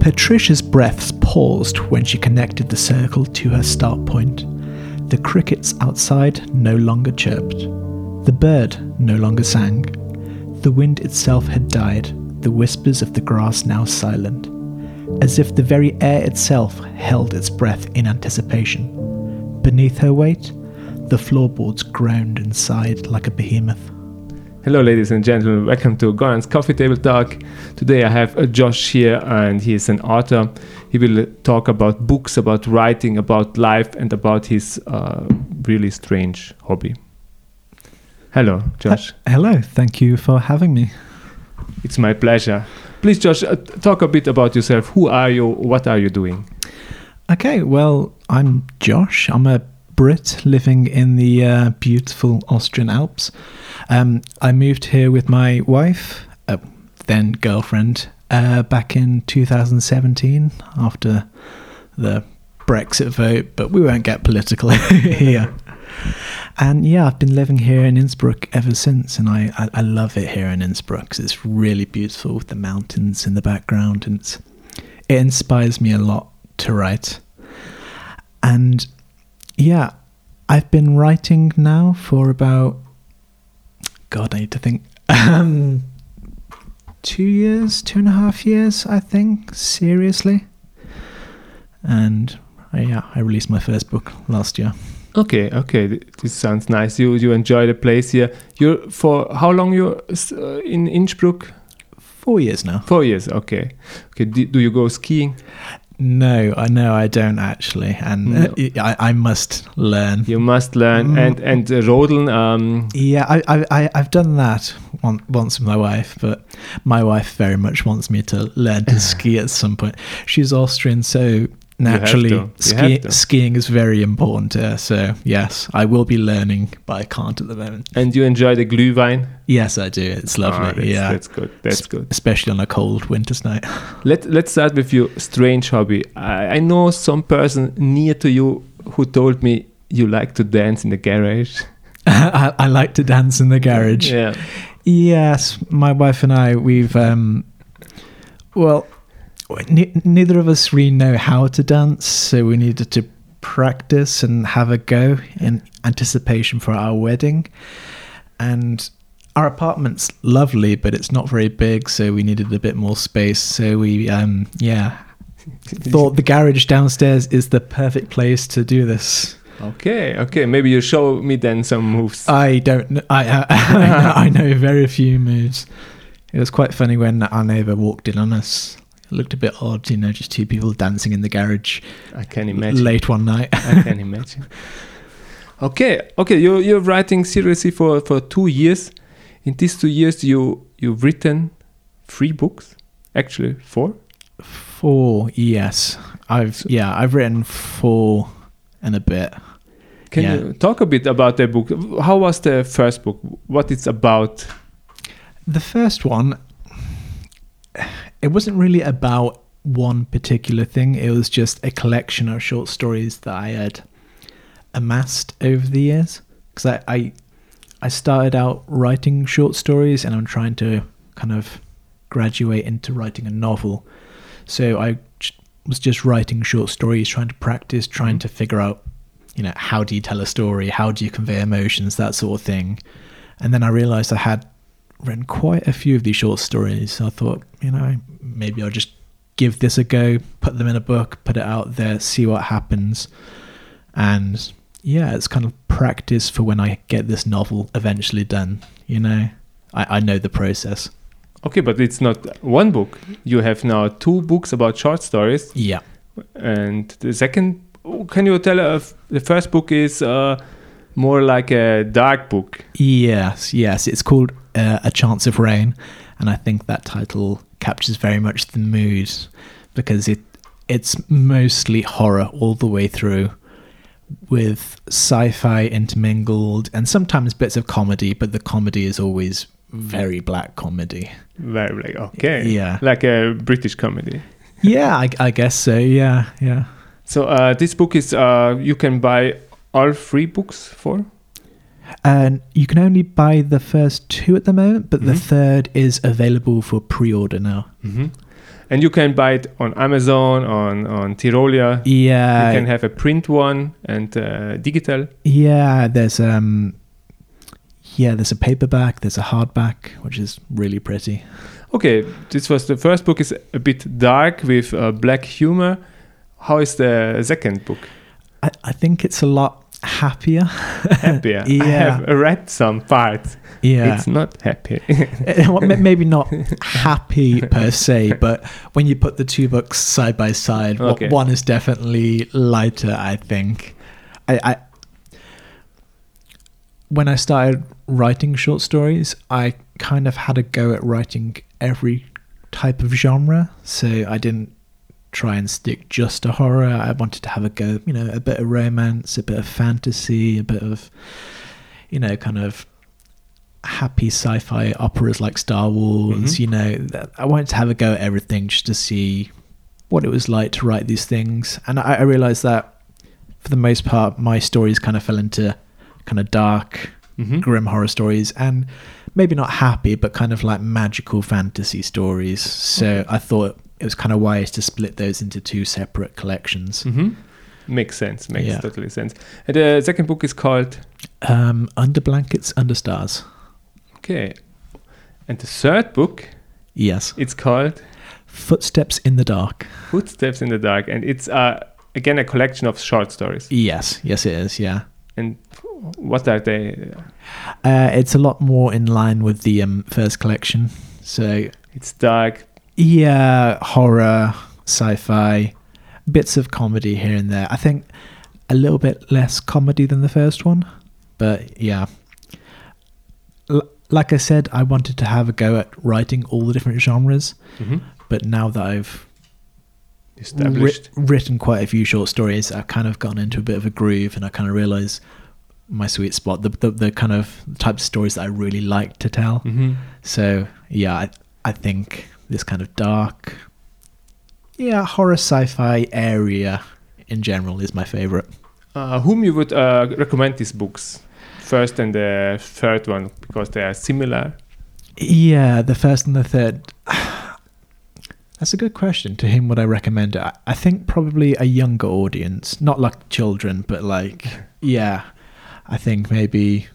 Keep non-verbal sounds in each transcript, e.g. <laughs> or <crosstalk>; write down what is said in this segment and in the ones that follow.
Patricia's breaths paused when she connected the circle to her start point. The crickets outside no longer chirped. The bird no longer sang. The wind itself had died, the whispers of the grass now silent, as if the very air itself held its breath in anticipation. Beneath her weight, the floorboards groaned and sighed like a behemoth. Hello, ladies and gentlemen. Welcome to Goran's Coffee Table Talk. Today I have uh, Josh here, and he is an author. He will talk about books, about writing, about life, and about his uh, really strange hobby. Hello, Josh. Hello, thank you for having me. It's my pleasure. Please, Josh, uh, talk a bit about yourself. Who are you? What are you doing? Okay, well, I'm Josh. I'm a Brit living in the uh, beautiful Austrian Alps. Um, I moved here with my wife, uh, then girlfriend, uh, back in 2017 after the Brexit vote, but we won't get political <laughs> here. And yeah, I've been living here in Innsbruck ever since, and I, I, I love it here in Innsbruck it's really beautiful with the mountains in the background, and it inspires me a lot to write. And yeah, I've been writing now for about God, I need to think. Um, two years, two and a half years, I think, seriously. And uh, yeah, I released my first book last year. Okay, okay, this sounds nice. You you enjoy the place here. You're for how long you're uh, in Innsbruck? Four years now. Four years. Okay. Okay. Do, do you go skiing? No, I know I don't actually, and no. uh, I, I must learn. You must learn, mm. and and uh, rodeln. Um, yeah, I I I've done that one, once with my wife, but my wife very much wants me to learn to <laughs> ski at some point. She's Austrian, so naturally ski- skiing is very important so yes i will be learning but i can't at the moment. And you enjoy the glühwein? Yes i do. It's lovely oh, that's, yeah. that's good that's good. especially on a cold winter's night. <laughs> Let, let's start with your strange hobby. I, I know some person near to you who told me you like to dance in the garage. <laughs> I, I like to dance in the garage. Yeah. Yes my wife and i we've um well neither of us really know how to dance, so we needed to practice and have a go in anticipation for our wedding. And our apartment's lovely, but it's not very big, so we needed a bit more space. So we, um, yeah, <laughs> thought the garage downstairs is the perfect place to do this. Okay, okay. Maybe you show me then some moves. I don't. <laughs> Know, I <laughs> I, I know very few moves. It was quite funny when our neighbour walked in on us it looked a bit odd, you know, just two people dancing in the garage. I can imagine. Late one night. I can imagine. <laughs> Okay, okay, you're you're writing seriously for for two years. In these two years, you you've written three books, actually four. Four, yes. I've so, yeah, I've written four and a bit. Can yeah. you talk a bit about the book? How was the first book? What it's about? The first one it wasn't really about one particular thing. It was just a collection of short stories that I had amassed over the years. Because I, I, I started out writing short stories, and I'm trying to kind of graduate into writing a novel. So I was just writing short stories, trying to practice, trying mm-hmm. to figure out, you know, how do you tell a story, how do you convey emotions, that sort of thing. And then I realized I had written quite a few of these short stories. So I thought, you know, maybe I'll just give this a go, put them in a book, put it out there, see what happens. And yeah, it's kind of practice for when I get this novel eventually done. You know, I, I know the process. Okay, but it's not one book. You have now two books about short stories. Yeah. And the second, can you tell us? The first book is uh, more like a dark book. Yes, yes. It's called uh, A Chance of Rain, and I think that title captures very much the mood because it it's mostly horror all the way through with sci-fi intermingled and sometimes bits of comedy but the comedy is always very black comedy. Very black okay. Yeah. Like a british comedy. Yeah I, I, guess so yeah yeah. So uh, this book is uh, you can buy all three books for And you can only buy the first two at the moment, but the Mhm. third is available for pre-order now. hmm And you can buy it on Amazon, on on Tirolia. Yeah, you can have a print one and uh, digital. yeah. There's um, yeah. There's a paperback. There's a hardback, which is really pretty. Okay, this was the first book. is a bit dark with uh, black humor. How is the second book? I, I think it's a lot happier. Happier. <laughs> I Yeah. have read some parts. Yeah, It's not happy. <laughs> Eh, maybe not <laughs> happy per se, but when you put the two books side by side, Okay. one is definitely lighter. I think. I, I when I started writing short stories, I kind of had a go at writing every type of genre. So I didn't try and stick just to horror. I wanted to have a go, you know, a bit of romance, a bit of fantasy, a bit of, you know, kind of happy sci-fi operas like Star Wars. Mhm. You know, I wanted to have a go at everything just to see what it was like to write these things. And I, I realized that for the most part, my stories kind of fell into kind of dark, Mhm. grim horror stories and maybe not happy but kind of like magical fantasy stories so Okay. i thought it was kind of wise to split those into two separate collections Mhm. Makes sense. Makes Yeah. totally sense. And the second book is called um under blankets under stars Okay. And the third book, yes it's called footsteps in the dark Footsteps in the Dark, and it's uh, again a collection of short stories. yes yes it is yeah And what are they? uh it's a lot more in line with the um first collection so It's dark. Yeah horror sci-fi bits of comedy here and there i think a little bit less comedy than the first one but yeah L- like i said i wanted to have a go at writing all the different genres Mhm. but now that i've Established. written quite a few short stories i've kind of gone into a bit of a groove and i kind of realize my sweet spot the, the, the kind of types of stories that i really like to tell Mhm. so yeah, I, I think this kind of dark, yeah, horror sci-fi area in general is my favorite. Uh, whom you would uh, recommend these books? First and the third one because they are similar. Yeah, the first and the third. <sighs> That's a good question. To whom would I recommend it? I think probably a younger audience, not like children, but like <laughs> yeah, I think maybe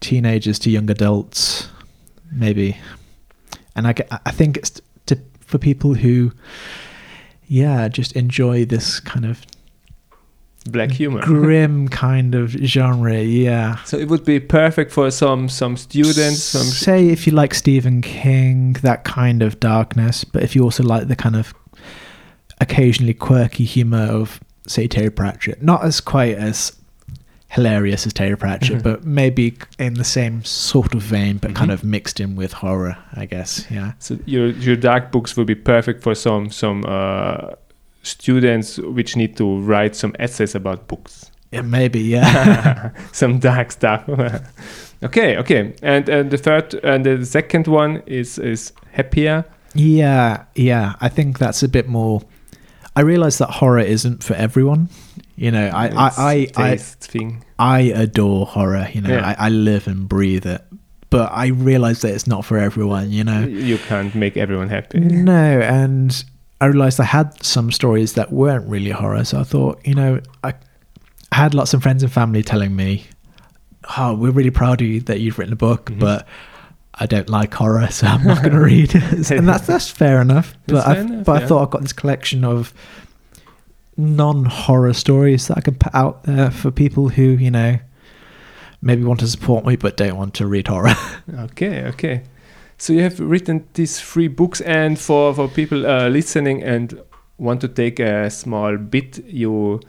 teenagers to young adults, maybe. And I, I think it's to for people who, yeah, just enjoy this kind of Black humor. grim <laughs> kind of genre. Yeah. So it would be perfect for some some students. Some say if you like Stephen King, that kind of darkness, but if you also like the kind of occasionally quirky humor of say Terry Pratchett, not as quite as hilarious as Terry Pratchett, Mhm. but maybe in the same sort of vein, but kind Mhm. of mixed in with horror, I guess. Yeah. so your your dark books would be perfect for some some uh, students which need to write some essays about books. Yeah, maybe, yeah. <laughs> some dark stuff. <laughs> okay, okay. And and the third and the second one is is happier. yeah, yeah. I think that's a bit more I realize that horror isn't for everyone. You know, I, I, I, I, thing. I adore horror. You know, Yeah. I, I live and breathe it. But I realize that it's not for everyone. You know. You can't make everyone happy. <laughs> No, and I realized I had some stories that weren't really horror. So I thought, you know, I, I had lots of friends and family telling me, "Oh, we're really proud of you that you've written a book, Mhm. but." I don't like horror, so I'm not going to read it, <laughs> <laughs> and that's that's fair enough. But I, fair enough, but I thought I've got this collection of non-horror stories that I can put out there for people who you know maybe want to support me but don't want to read horror. <laughs> Okay, okay. So you have written these three books, and for for people uh, listening and want to take a small bit, you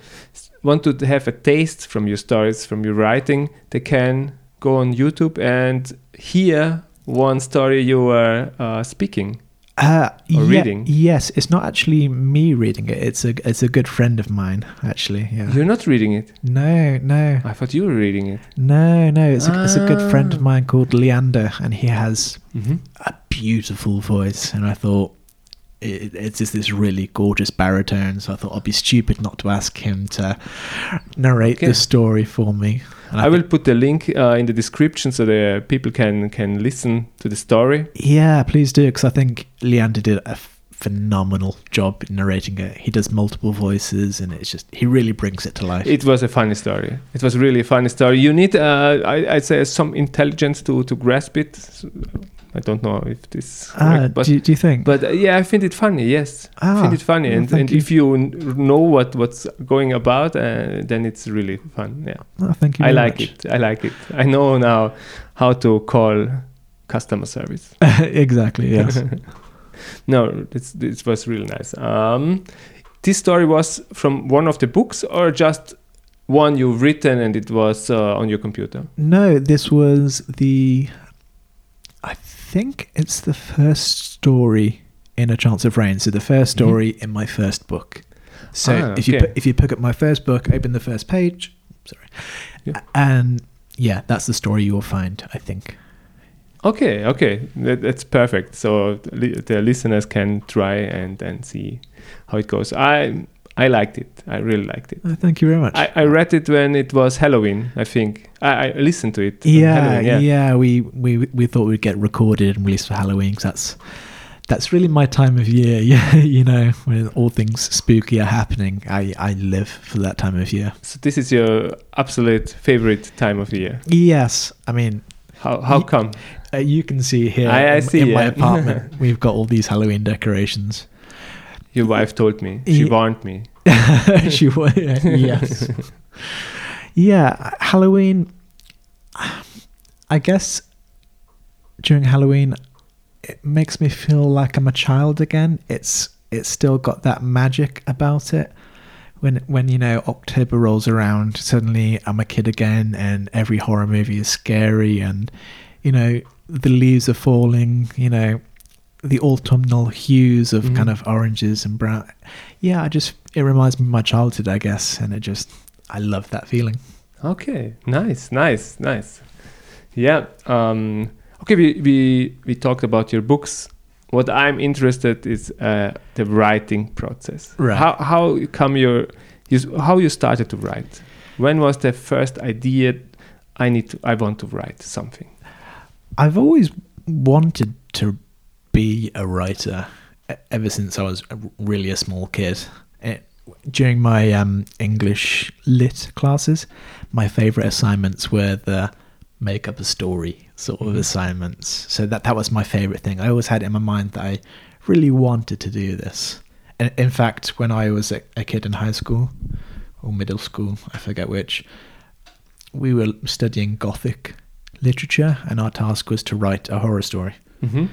want to have a taste from your stories, from your writing, they can go on YouTube and hear one story you were uh, speaking. Uh, Or yeah, reading. Yes, it's not actually me reading it. It's a it's a good friend of mine actually. Yeah. You're not reading it. no, no, I thought you were reading it. no, no. It's a, it's a good friend of Ah. mine called Leander, and he has Mm-hmm. a beautiful voice. And I thought it, it's just this really gorgeous baritone. So I thought I'd be stupid not to ask him to narrate Okay. the story for me. And I will put the link uh, in the description so the people can can listen to the story. Yeah, please do, because I think Leander did a phenomenal job in narrating it. He does multiple voices, and it's just he really brings it to life. It was a funny story. It was really a funny story. You need, uh, I, I'd say, some intelligence to to grasp it. I don't know if this, Ah, correct, but do, do you think? but uh, yeah, I find it funny. Yes, I Ah, find it funny, and, and you. if you know what what's going about, uh, then it's really fun. Yeah, Oh, thank you. I like much. it. I like it. I know now how to call customer service. <laughs> exactly. Yes. <laughs> no, this this was really nice. Um, this story was from one of the books, or just one you've written and it was uh, on your computer. no, this was the. I think it's the first story in A Chance of Rain. So the first Mhm. story in my first book. So Ah, if you okay. pi- if you pick up my first book, open the first page. Sorry. Yeah. And yeah, that's the story you will find. I think. Okay, okay, that, that's perfect. So the listeners can try and and see how it goes. I I liked it. I really liked it. Oh, thank you very much. I, I read it when it was Halloween. I think I, I listened to it. on yeah, yeah, We we we thought we'd get recorded and released for Halloween 'cause that's that's really my time of year. Yeah, <laughs> you know, when all things spooky are happening, I I live for that time of year. So this is your absolute favorite time of year. Yes, I mean, How how Ye- come? uh, you can see here I- in, see, in my apartment, <laughs> we've got all these Halloween decorations. Your wife told me. She Ye- warned me. <laughs> she wa- <laughs> yes. yeah, Halloween. I guess during Halloween, it makes me feel like I'm a child again. It's it's still got that magic about it. When when you know October rolls around, suddenly I'm a kid again, and every horror movie is scary, and you know the leaves are falling. You know the autumnal hues of Mhm. kind of oranges and brown. Yeah, I just it reminds me of my childhood, I guess, and it just I love that feeling. Okay, nice, nice, nice. Yeah. Um, okay, we, we we talked about your books. What I'm interested is uh, the writing process. Right. How how you come your you, how you started to write? When was the first idea? I need to. I want to write something. I've always wanted to be a writer ever since I was really a small kid. It, during my um, English lit classes, my favorite assignments were the make up a story sort of Mhm. assignments. So that that was my favorite thing. I always had in my mind that I really wanted to do this. And in fact, when I was a, a kid in high school or middle school, I forget which, we were studying Gothic literature, and our task was to write a horror story. Mm-hmm.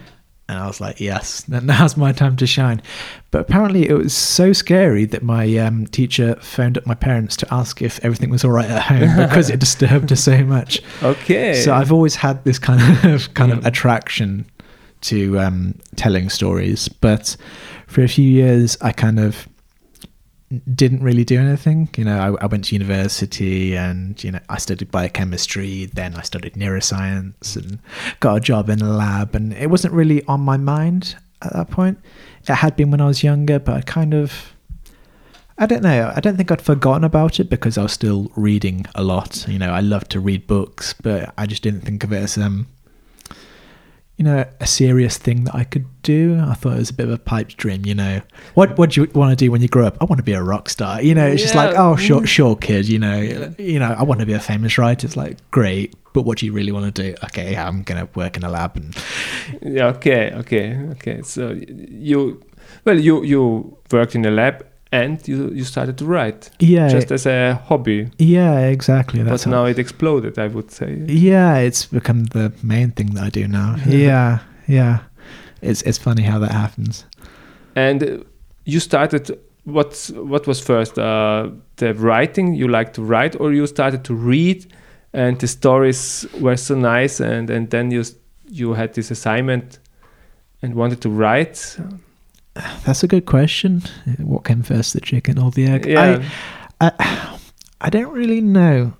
And I was like, yes, <laughs> now's my time to shine. But apparently, it was so scary that my um, teacher phoned up my parents to ask if everything was all right at home <laughs> because it disturbed her so much. Okay. So I've always had this kind of <laughs> kind of attraction to um, telling stories, but for a few years, I kind of didn't really do anything. You know, I, I went to university and you know I studied biochemistry. Then I studied neuroscience and got a job in a lab. And it wasn't really on my mind at that point. It had been when I was younger, but I kind of I don't know. I don't think I'd forgotten about it because I was still reading a lot. You know, I love to read books, but I just didn't think of it as um, you know, a serious thing that I could do. I thought it was a bit of a pipe dream. You know, what what do you want to do when you grow up? I want to be a rock star. You know, it's just like, oh, sure, mm. sure, kid. You know, you know, I want to be a famous writer. It's like great, but what do you really want to do? Okay, I'm gonna work in a lab and Yeah, okay, okay, okay. So you, well, you you worked in a lab and you you started to write yeah, just as a hobby. yeah, exactly. But now it exploded, I would say. Yeah, it's become the main thing that I do now. <laughs> yeah, yeah. It's it's funny how that happens. And uh, you started. What's what was first? Uh, the writing you like to write, or you started to read, and the stories were so nice, and and then you you had this assignment, and wanted to write. That's a good question. What came first, the chicken or the egg? Yeah. I, I, I don't really know.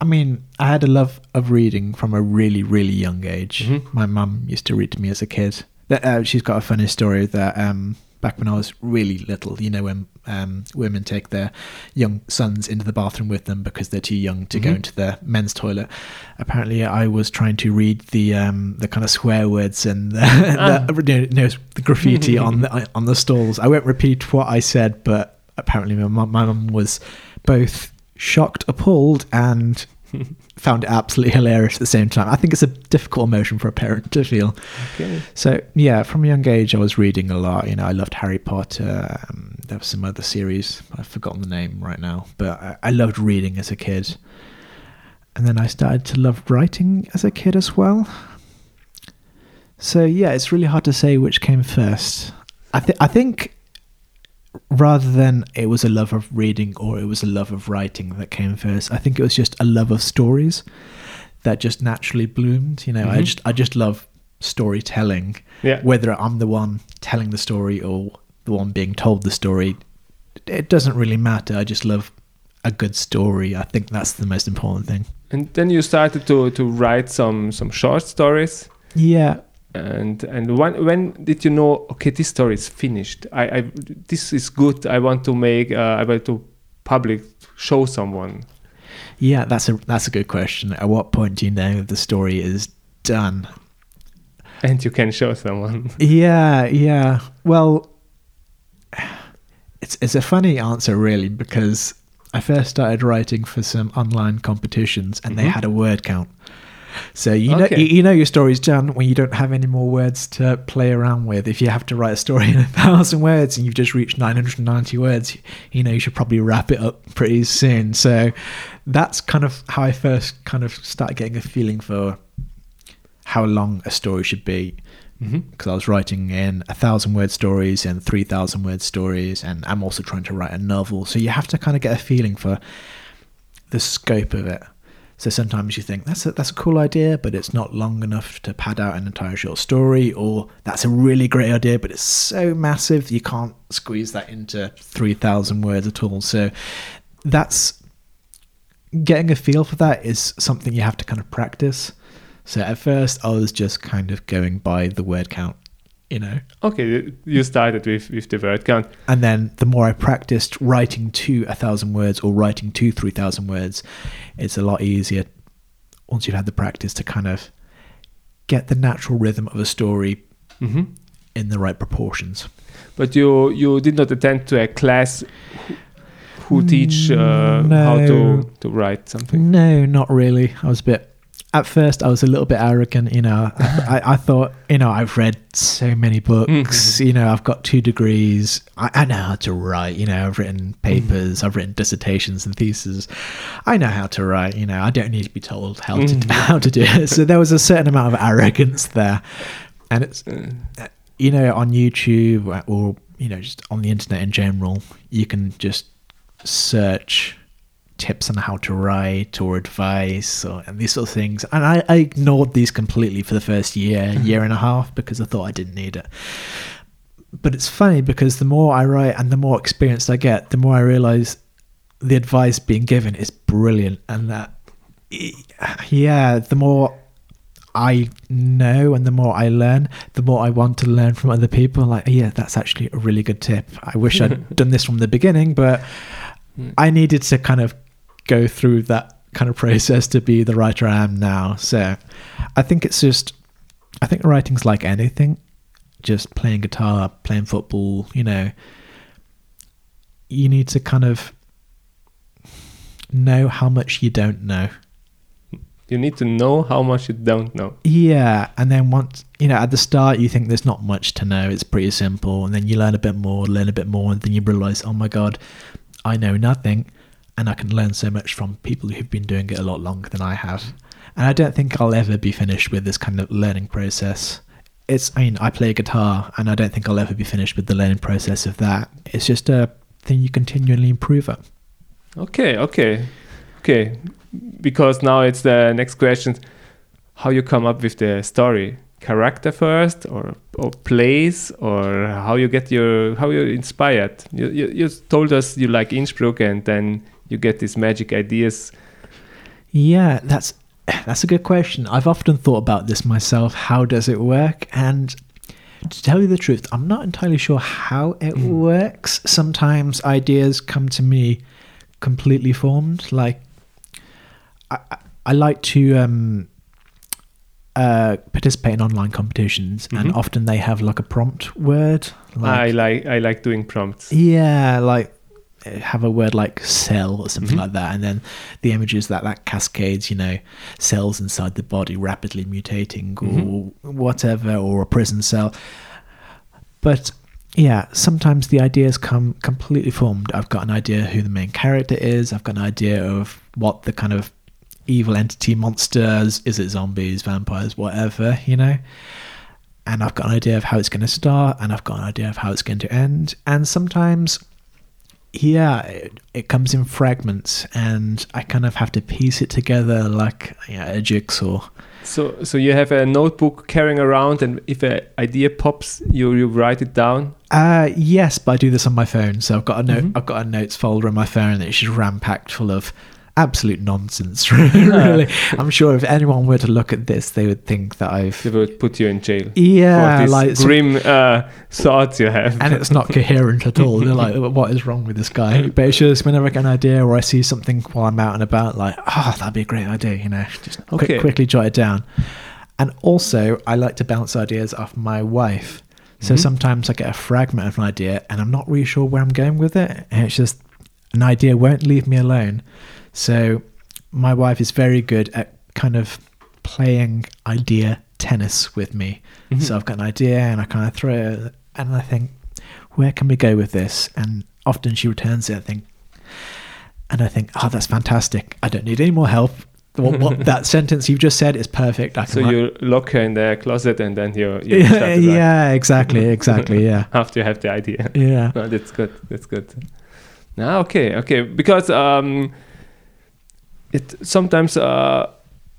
I mean, I had a love of reading from a really, really young age. Mhm. My mum used to read to me as a kid. That uh, she's got a funny story that um, back when I was really little. You know, when um, women take their young sons into the bathroom with them because they're too young to go Mhm. into the men's toilet. Apparently, I was trying to read the um, the kind of swear words and the, <laughs> Ah. the, you know, the graffiti on the <laughs> on the stalls. I won't repeat what I said, but apparently, my mum, my mum was both shocked, appalled, and <laughs> found it absolutely <laughs> hilarious at the same time. I think it's a difficult emotion for a parent to feel. Okay. So yeah, from a young age, I was reading a lot. You know, I loved Harry Potter. Um, there was some other series. I've forgotten the name right now, but I, I loved reading as a kid. And then I started to love writing as a kid as well. So yeah, it's really hard to say which came first. I think I think rather than it was a love of reading or it was a love of writing that came first, I think it was just a love of stories that just naturally bloomed. You know, I Mhm. just I just love storytelling Yeah. whether I'm the one telling the story or the one being told the story, it doesn't really matter. I just love a good story. I think that's the most important thing. And then you started to to write some some short stories. Yeah. And and when when did you know? Okay, this story is finished. I, I this is good. I want to make. Uh, I want to public show someone. Yeah, that's a that's a good question. At what point do you know the story is done? And you can show someone. <laughs> Yeah, yeah. Well, it's it's a funny answer really because I first started writing for some online competitions and they Mhm. had a word count. So you know Okay. you, you know your story's done when you don't have any more words to play around with. If you have to write a story in a <laughs> thousand words and you've just reached 990 words, you know you should probably wrap it up pretty soon. So that's kind of how I first kind of started getting a feeling for how long a story should be mm-hmm. because I was writing in a thousand word stories and three thousand word stories, and I'm also trying to write a novel. So you have to kind of get a feeling for the scope of it. So sometimes you think that's a, that's a cool idea, but it's not long enough to pad out an entire short story, or that's a really great idea, but it's so massive you can't squeeze that into three thousand words at all. So that's getting a feel for that is something you have to kind of practice. So at first, I was just kind of going by the word count, you know. Okay, you started with with the word count. And then the more I practiced writing to a thousand words or writing to 3,000 words, it's a lot easier once you've had the practice to kind of get the natural rhythm of a story hmm in the right proportions. But you you did not attend to a class who, who teach uh, how to to write something. No, not really. I was a bit. At first, I was a little bit arrogant. You know, I, <laughs> I thought, you know, I've read so many books. You know, I've got two degrees. I, I know how to write. You know, I've written papers. I've written dissertations and theses. I know how to write. You know, I don't need to be told how to Mhm. <laughs> how to do it. So there was a certain amount of arrogance there, and it's Uh, you know, on YouTube or you know, just on the internet in general, you can just search tips on how to write or advice or and these sort of things. And I, I ignored these completely for the first year, year and a half because I thought I didn't need it. But it's funny because the more I write and the more experienced I get, the more I realize the advice being given is brilliant and that yeah, the more I know and the more I learn, the more I want to learn from other people. Like, yeah, that's actually a really good tip. I wish I'd <laughs> done this from the beginning, but Mm. I needed to kind of go through that kind of process to be the writer I am now. So I think it's just, I think writing's like anything, just playing guitar, playing football, you know, you need to kind of know how much you don't know. you need to know how much you don't know. Yeah, and then once you know, at the start, you think there's not much to know. It's pretty simple, and then you learn a bit more, learn a bit more, and then you realize, oh my god, I know nothing, and I can learn so much from people who've been doing it a lot longer than I have. And I don't think I'll ever be finished with this kind of learning process. It's, I mean, I play guitar, and I don't think I'll ever be finished with the learning process of that. It's just a thing you continually improve at. Okay, okay, okay. Because now it's the next question: how you come up with the story? Character first, or or place, or how you get your how you're inspired? You you, you told us you like Innsbruck, and then you get these magic ideas. Yeah, that's <clears throat> that's a good question. I've often thought about this myself. How does it work? And to tell you the truth, I'm not entirely sure how it works. Sometimes ideas come to me completely formed. Like, I, I- like to um, uh, participate in online competitions, and Mhm. often they have like a prompt word. Like, I like I like doing prompts. yeah, like have a word like cell or something Mhm. like that, and then the images that that cascades, you know, cells inside the body rapidly mutating or whatever, or a prison cell. But yeah, sometimes the ideas come completely formed. I've got an idea who the main character is. I've got an idea of what the kind of evil entity monsters is. It zombies, vampires, whatever, you know and I've got an idea of how it's going to start, and I've got an idea of how it's going to end. And sometimes, yeah, it, it comes in fragments, and I kind of have to piece it together like yeah, a jigsaw. So so you have a notebook carrying around, and if an idea pops, you you write it down. Uh, yes, but I do this on my phone. So I've got a note. Mhm. I've got a notes folder on my phone that's just ram packed full of absolute nonsense. <laughs> really, I'm sure if anyone were to look at this, they would think that I've They would put you in jail. yeah, like grim uh, thoughts you have. and it's not coherent at all. They're like, what is wrong with this guy? <laughs> But it's just whenever I get an idea or I see something while I'm out and about, like, oh, that'd be a great idea, you know, just quick- quickly jot it down. And also, I like to bounce ideas off my wife. So Mhm. sometimes I get a fragment of an idea and I'm not really sure where I'm going with it. And it's just an idea won't leave me alone. So my wife is very good at kind of playing idea tennis with me. Mhm. So I've got an idea and I kind of throw it and I think, where can we go with this? And often she returns it, I think, and I think, oh, that's fantastic. I don't need any more help. What, what <laughs> that sentence you've just said is perfect. So write- you lock her in the closet, and then you you yeah, start to write yeah, exactly, exactly, <laughs> yeah, after you have the idea. yeah. <laughs> No, that's good. That's good. Ah, okay, okay. Because um, it sometimes uh,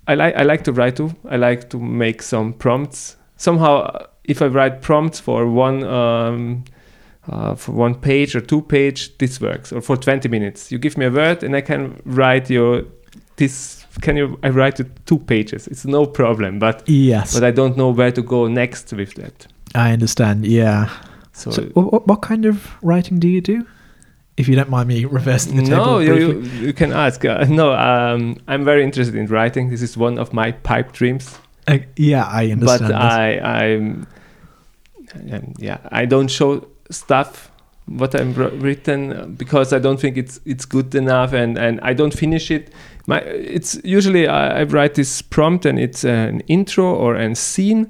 I like I like to write too. I like to make some prompts. Somehow, uh, if I write prompts for one um, uh, for one page or two page, this works. Or for twenty minutes, you give me a word, and I can write your this. Can you? I write it two pages. It's no problem. But Yes, but I don't know where to go next with that. I understand. Yeah. So, So, what, what kind of writing do you do? If you don't mind me reversing the table. no, you, you, can ask. Uh, <laughs> no, um, I'm very interested in writing. This is one of my pipe dreams. Uh, yeah, I understand. But this. I, I'm, um, yeah, I don't show stuff what I'm written because I don't think it's it's good enough, and and I don't finish it. My it's usually I, I write this prompt and it's an intro or a scene,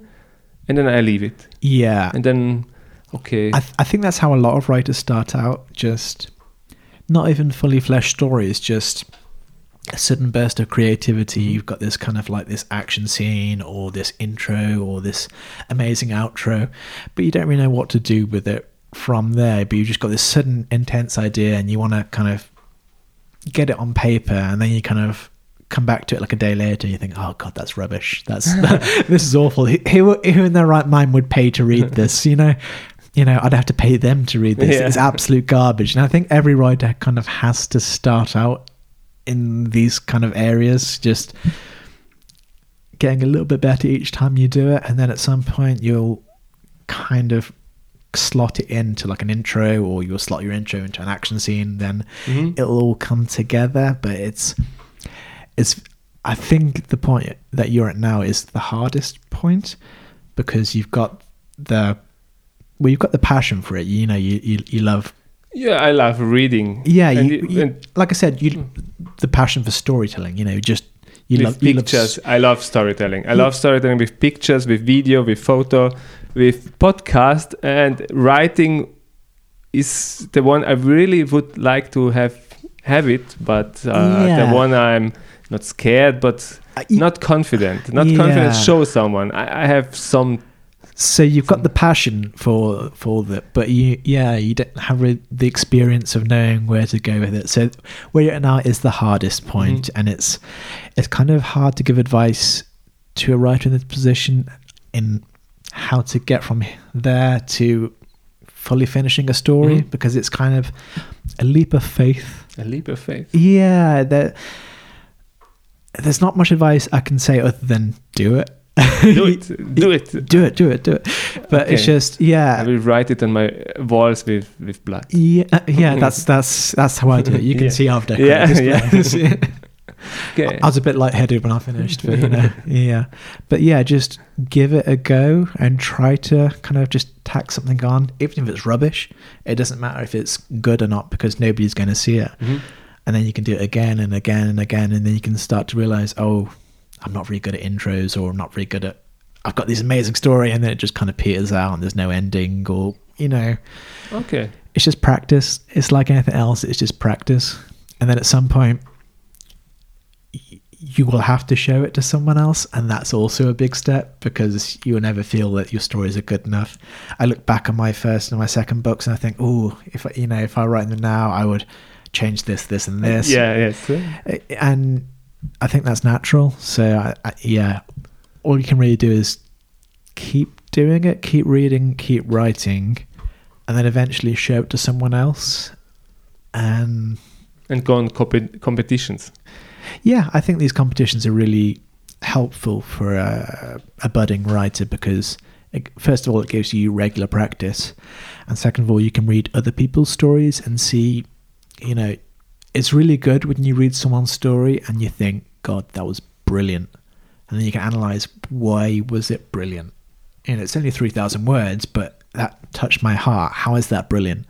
and then I leave it, yeah, and then okay, I, th- I think that's how a lot of writers start out. Just not even fully fleshed stories, just a sudden burst of creativity. Mm-hmm. You've got this kind of like this action scene, or this intro, or this amazing outro, but you don't really know what to do with it from there. But you've just got this sudden intense idea, and you want to kind of get it on paper, and then you kind of come back to it like a day later and you think oh god that's rubbish that's <laughs> <laughs> this is awful who, who who in their right mind would pay to read <laughs> this you know you know, I'd have to pay them to read this. Yeah. It's absolute garbage. And I think every writer kind of has to start out in these kind of areas, just getting a little bit better each time you do it. And then at some point, you'll kind of slot it into like an intro or you'll slot your intro into an action scene. Then Mhm. it'll all come together. But it's, it's, I think the point that you're at now is the hardest point because you've got the well you've got the passion for it you know you you, you love yeah, I love reading. yeah and, you, it- you- like i said you the passion for storytelling you know just you love you love pictures. s- I love storytelling. I love storytelling with pictures, with video, with photo, with podcast, and writing is the one I really would like to have have it, but uh, Yeah. the one I'm not scared, but Uh, not confident. Not Yeah. confident. Show someone. I, I have some. So you've got the passion for for that but you yeah you don't have the experience of knowing where to go with it so where you're at now is the hardest point, Mm-hmm. and it's it's kind of hard to give advice to a writer in this position in how to get from there to fully finishing a story Mhm. because it's kind of a leap of faith A leap of faith. yeah there, there's not much advice i can say other than do it do it, <laughs> do it. do it, do it, do it. But it's just, yeah. I will write it on my walls with with blood. yeah, yeah. That's that's that's how I do it. You can <laughs> Yeah. see I've Yeah, decorated <laughs> yeah. Okay. I was a bit lightheaded when I finished, but you know, yeah. But yeah, just give it a go and try to kind of just tack something on, even if it's rubbish. It doesn't matter if it's good or not because nobody's going to see it. Mhm. And then you can do it again and again and again, and then you can start to realize, oh, I'm not very good at intros, or I'm not very good at. I've got this amazing story, and then it just kind of peters out, and there's no ending, or you know, Okay. it's just practice. It's like anything else. It's just practice. And then at some point, y- you will have to show it to someone else. And that's also a big step because you'll never feel that your stories are good enough. I look back on my first and my second books and I think, oh, if I, you know, if I write them now, I would change this, this, and this. Yeah. Yes. And I think that's natural. So, I, I, yeah, all you can really do is keep doing it, keep reading, keep writing, and then eventually show it to someone else. And And go on comp- competitions. yeah, I think these competitions are really helpful for a, a budding writer because, it, first of all, it gives you regular practice. And second of all, you can read other people's stories and see, you know, it's really good when you read someone's story and you think, God, that was brilliant. And then you can analyze why was it brilliant. And it's only 3,000 words, but that touched my heart. How is that brilliant?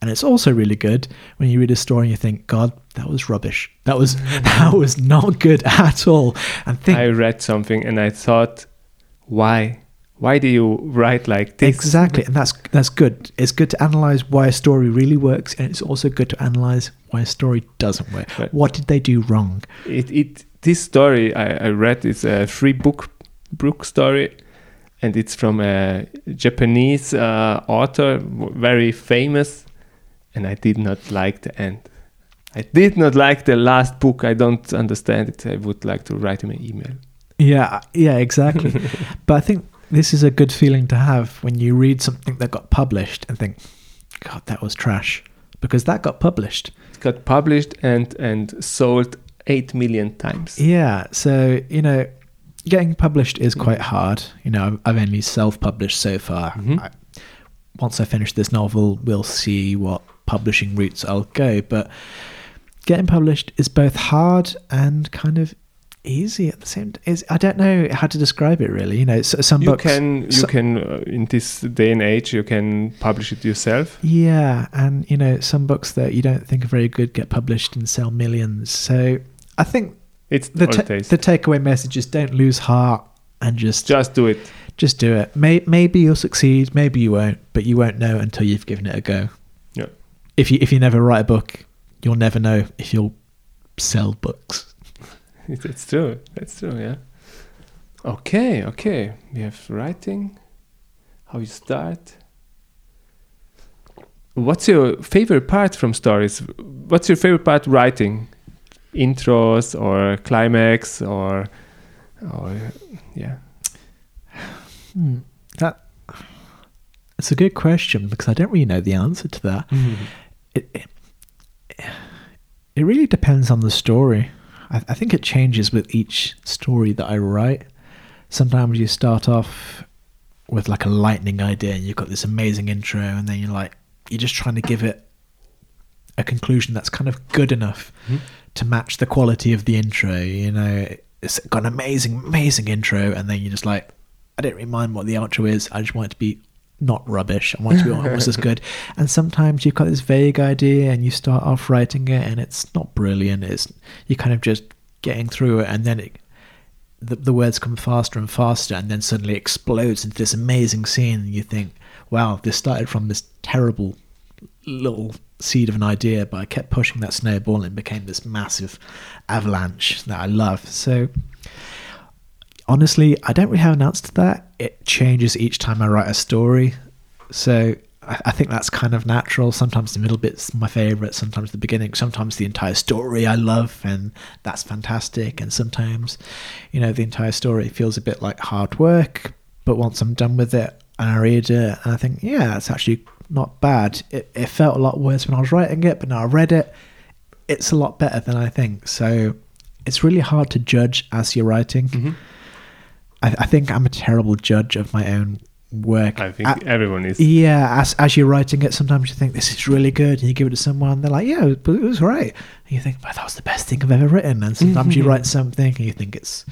And it's also really good when you read a story and you think, God, that was rubbish. That was <laughs> that was not good at all. And think I read something and I thought, why? Why do you write like this? exactly, and that's that's good. It's good to analyze why a story really works, and it's also good to analyze why a story doesn't work. Right. What did they do wrong? It, it this story I, I read is a free book book story, and it's from a Japanese uh, author, very famous, and I did not like the end. I did not like the last book. I don't understand it. I would like to write him an email. Yeah, yeah, exactly. <laughs> but I think this is a good feeling to have when you read something that got published and think, God, that was trash, because that got published. It got published and and sold eight million times. Yeah, so you know, getting published is quite hard. You know, I've- only self-published so far. Mhm. I, once I finish this novel, we'll see what publishing routes I'll go. But getting published is both hard and kind of easy at the same. time. Is I don't know how to describe it really. You know, so, some You books. can you so- can uh, in this day and age you can publish it yourself. Yeah, and you know, some books that you don't think are very good get published and sell millions. So I think It's the ta- the takeaway message is don't lose heart and just Just do it. just do it. May- maybe you'll succeed, maybe you won't, but you won't know until you've given it a go. Yeah. If you if you never write a book, you'll never know if you'll sell books. It's true. That's true. Yeah. Okay. Okay. We have writing. How you start. What's your favorite part from stories? What's your favorite part writing? Intros or climax or or yeah. Hmm. That it's a good question because I don't really know the answer to that. It it, it really depends on the story. I, I think it changes with each story that I write. Sometimes you start off with like a lightning idea and you've got this amazing intro, and then you're like, you're just trying to give it a conclusion that's kind of good enough Mhm. to match the quality of the intro. You know, it's got an amazing, amazing intro, and then you're just like, I don't really mind what the outro is. I just want it to be not rubbish. I want to be almost as good. <laughs> And sometimes you've got this vague idea, and you start off writing it, and it's not brilliant. It's you're kind of just getting through it, and then it, the the words come faster and faster, and then suddenly explodes into this amazing scene, and you think, wow, this started from this terrible little seed of an idea, but I kept pushing that snowball and it became this massive avalanche that I love. So honestly, I don't really have an answer to that. It changes each time I write a story. So I, I think that's kind of natural. Sometimes the middle bit's my favorite, sometimes the beginning, sometimes the entire story I love, and that's fantastic. And sometimes, you know, the entire story feels a bit like hard work, but once I'm done with it and I read it, and I think, yeah, it's actually not bad. It, it felt a lot worse when I was writing it, but now I read it, it's a lot better than I think. So it's really hard to judge as you're writing. Mhm. I, I think I'm a terrible judge of my own work. I think everyone is. yeah, as as you're writing it, sometimes you think this is really good, and you give it to someone, they're like, "Yeah, it was right," and you think, "But that was the best thing I've ever written." And sometimes you write something and you think it's,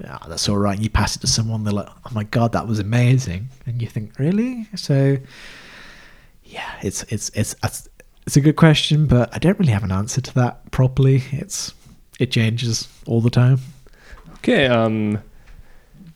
"Yeah, that's all right," and you pass it to someone, they're like, "Oh my god, that was amazing," and you think, "Really?" So, yeah, it's it's it's it's, it's a good question, but I don't really have an answer to that properly. It's it changes all the time. Okay. Um,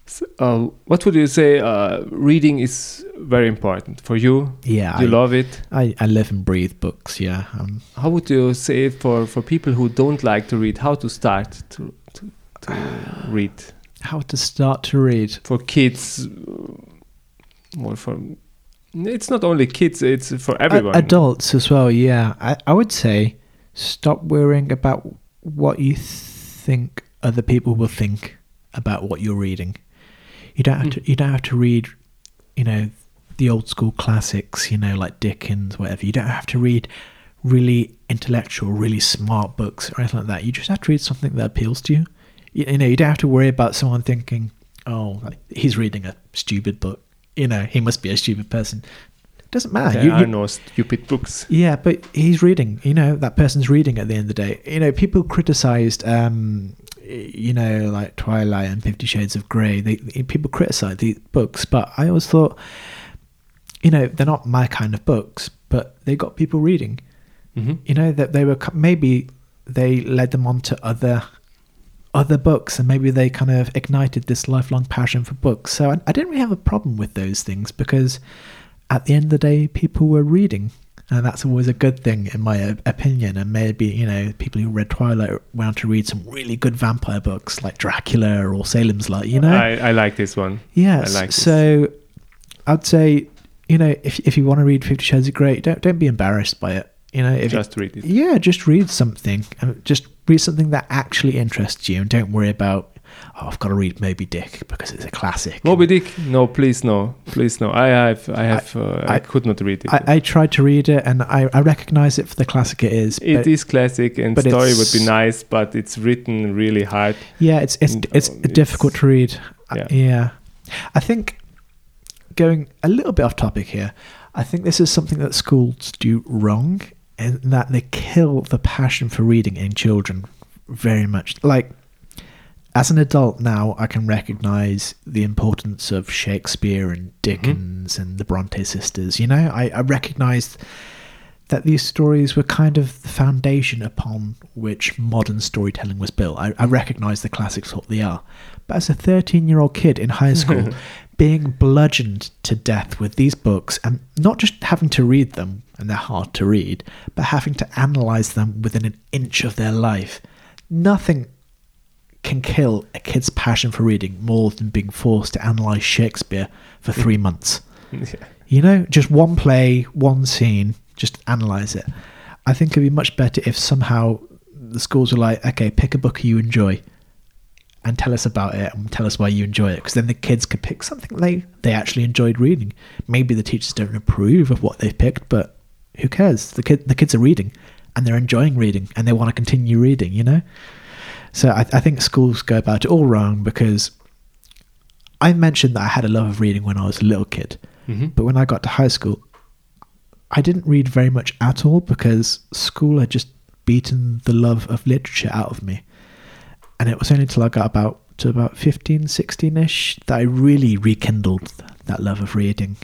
s- uh, what would you say? Uh, reading is very important for you. Yeah, you I, love it. I, I live and breathe books. Yeah, um, How would you say for for people who don't like to read? How to start to to, to <sighs> read how to start to read. for kids? uh, Or for it's not only kids; it's for A- everyone. adults as well, yeah. I, I would say stop worrying about what you think other people will think about what you're reading. You don't have hmm. to you don't have to read, you know, the old school classics, you know, like Dickens, whatever. You don't have to read really intellectual, really smart books or anything like that. You just have to read something that appeals to you. You, you know, you don't have to worry about someone thinking, "Oh, like, he's reading a stupid book." You know, he must be a stupid person. Doesn't matter. There You- are you- no stupid books. yeah, but he's reading. You know, that person's reading at the end of the day. You know, people criticized, um, you know, like Twilight and Fifty Shades of Grey. They, they- people criticized these books, but I always thought, you know, they're not my kind of books, but they got people reading. hmm You know that they were maybe they led them on to other other books, and maybe they kind of ignited this lifelong passion for books. So I, I didn't really have a problem with those things because at the end of the day, people were reading, and that's always a good thing in my opinion. And maybe you know, people who read Twilight went on to read some really good vampire books like Dracula or Salem's Lot. You know, I, I like this one. Yes. I like this. so I'd say, you know, if if you want to read Fifty Shades of Grey, don't don't be embarrassed by it. You know, if Just read it. yeah, just read something. and Just read something that actually interests you, and don't worry about. Oh, I've got to read Moby Dick because it's a classic. Moby Dick? No, please no, please no. I have, I have, uh, I, I- could not read it. I, I tried to read it, and I, I recognize it for the classic it is. It is classic and but story would be nice, but it's written really hard. Yeah, it's it's And, it's difficult it's- to read. Uh, yeah. yeah, I think going a little bit off topic here. I think this is something that schools do wrong, and that they kill the passion for reading in children very much. Like as an adult now, I can recognize the importance of Shakespeare and mm-hmm. Dickens and the Bronte sisters. You know, I, I recognized that these stories were kind of the foundation upon which modern storytelling was built. I, I recognize the classics what they are. But as a 13 year old kid in high <laughs> school, being bludgeoned to death with these books and not just having to read them, and they're hard to read, but having to analyze them within an inch of their life, nothing can kill a kid's passion for reading more than being forced to analyze Shakespeare for three <laughs> months. yeah. You know, just one play, one scene, just analyze it. I think it'd be much better if somehow the schools were like, okay, pick a book you enjoy and tell us about it and tell us why you enjoy it. Because then the kids could pick something they, they actually enjoyed reading. Maybe the teachers don't approve of what they've picked, but who cares? The, kid, the kids are reading and they're enjoying reading and they want to continue reading, you know? So I, I think schools go about it all wrong because I mentioned that I had a love of reading when I was a little kid. Mhm. But when I got to high school, I didn't read very much at all because school had just beaten the love of literature out of me. And it was only until I got about to about 15, 16-ish that I really rekindled that love of reading.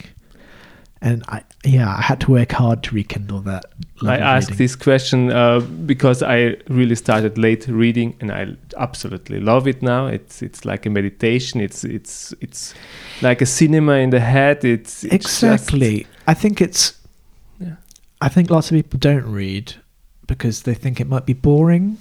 And I yeah, I had to work hard to rekindle that I asked reading. this question uh, because I really started late reading, and I absolutely love it now. It's it's like a meditation. It's it's it's like a cinema in the head. It's, it's just- Exactly. I think it's Yeah. I think lots of people don't read because they think it might be boring,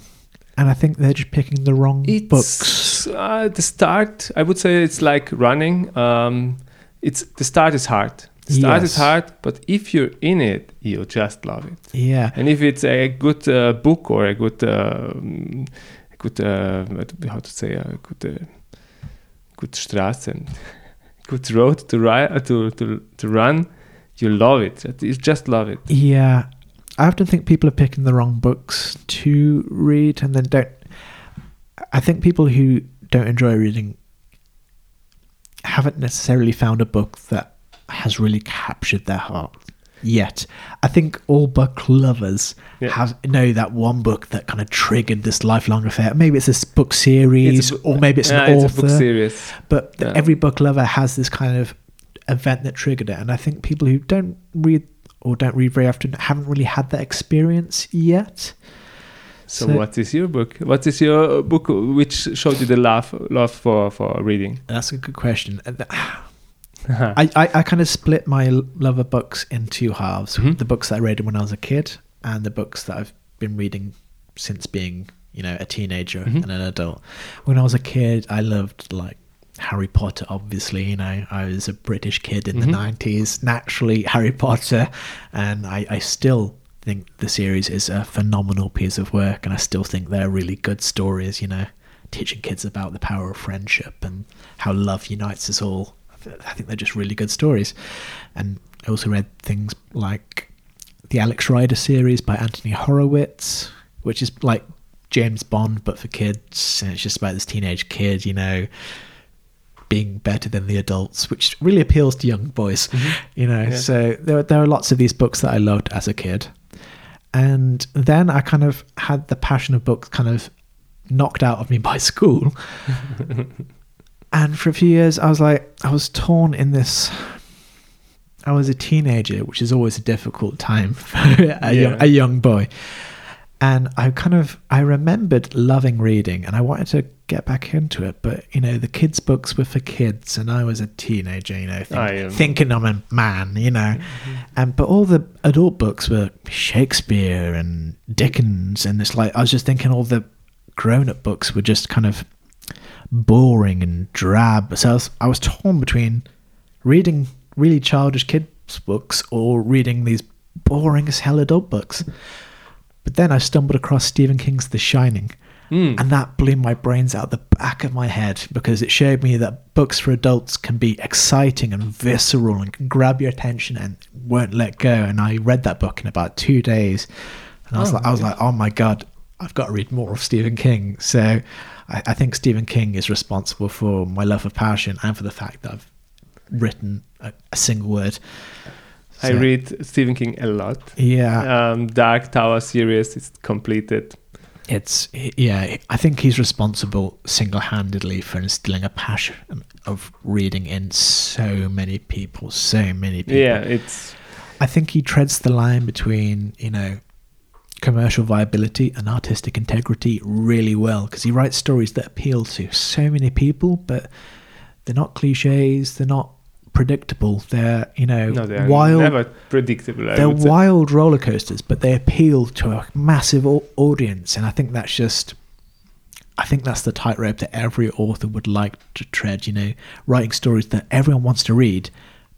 and I think they're just picking the wrong it's books. uh, the start. I would say it's like running. Um, it's the start is hard. Start is hard, but if you're in it, you'll just love it. Yeah, And if it's a good uh, book or a good, uh, a good uh, how to say, a good, uh, good Straße, <laughs> good road to ride, to, to to run, you love it. You just love it. yeah. I often think people are picking the wrong books to read, and then don't. I think people who don't enjoy reading haven't necessarily found a book that has really captured their heart yet. I think all book lovers Yeah. have know that one book that kind of triggered this lifelong affair. Maybe it's this book series, or maybe it's yeah, an it's author. a book series. But Yeah. every book lover has this kind of event that triggered it, and I think people who don't read or don't read very often haven't really had that experience yet. So, So- what is your book? What is your book which showed you the love love for for reading? That's a good question. And uh, th- I, I, I kind of split my love of books in two halves Mhm. the books that I read when I was a kid and the books that I've been reading since being you know a teenager Mhm. and an adult when I was a kid I loved like Harry Potter obviously you know I was a British kid in Mhm. the 90s naturally Harry Potter and I, I still think the series is a phenomenal piece of work and I still think they're really good stories you know teaching kids about the power of friendship and how love unites us all I think they're just really good stories. And I also read things like the Alex Rider series by Anthony Horowitz, which is like James Bond but for kids. And it's just about this teenage kid, you know, being better than the adults, which really appeals to young boys, mm-hmm. you know. Yeah. So there, there are lots of these books that I loved as a kid. And then I kind of had the passion of books kind of knocked out of me <laughs> by school. <laughs> and for a few years, I was like, I was torn in this. I was a teenager, which is always a difficult time <laughs> for a, young, a young boy. And I kind of I remembered loving reading, and I wanted to get back into it. But you know, the kids' books were for kids, and I was a teenager. You know, think, thinking I'm a man. You know, mm-hmm. and but all the adult books were Shakespeare and Dickens, and it's like I was just thinking all the grown-up books were just kind of boring and drab. So I was, I was torn between reading really childish kids' books or reading these boring as hell adult books. But then I stumbled across Stephen King's The Shining, Mm. and that blew my brains out the back of my head because it showed me that books for adults can be exciting and visceral and can grab your attention and won't let go. And I read that book in about two days, and I was Oh, like, I was like, oh my god, I've got to read more of Stephen King. So I, I think Stephen King is responsible for my love of passion and for the fact that I've written a, a single word. I read Stephen King a lot. Yeah, Um, Dark Tower series is completed. it's yeah. I think he's responsible single-handedly for instilling a passion of reading in so many people, so many people. Yeah, it's I think he treads the line between, you know, commercial viability and artistic integrity really well because he writes stories that appeal to so many people, but they're not cliches, they're not predictable, they're, you know, no, they are wild. never predictable. I they're say. wild roller coasters, but they appeal to a massive audience, and I think that's just, I think that's the tightrope that every author would like to tread. You know, writing stories that everyone wants to read,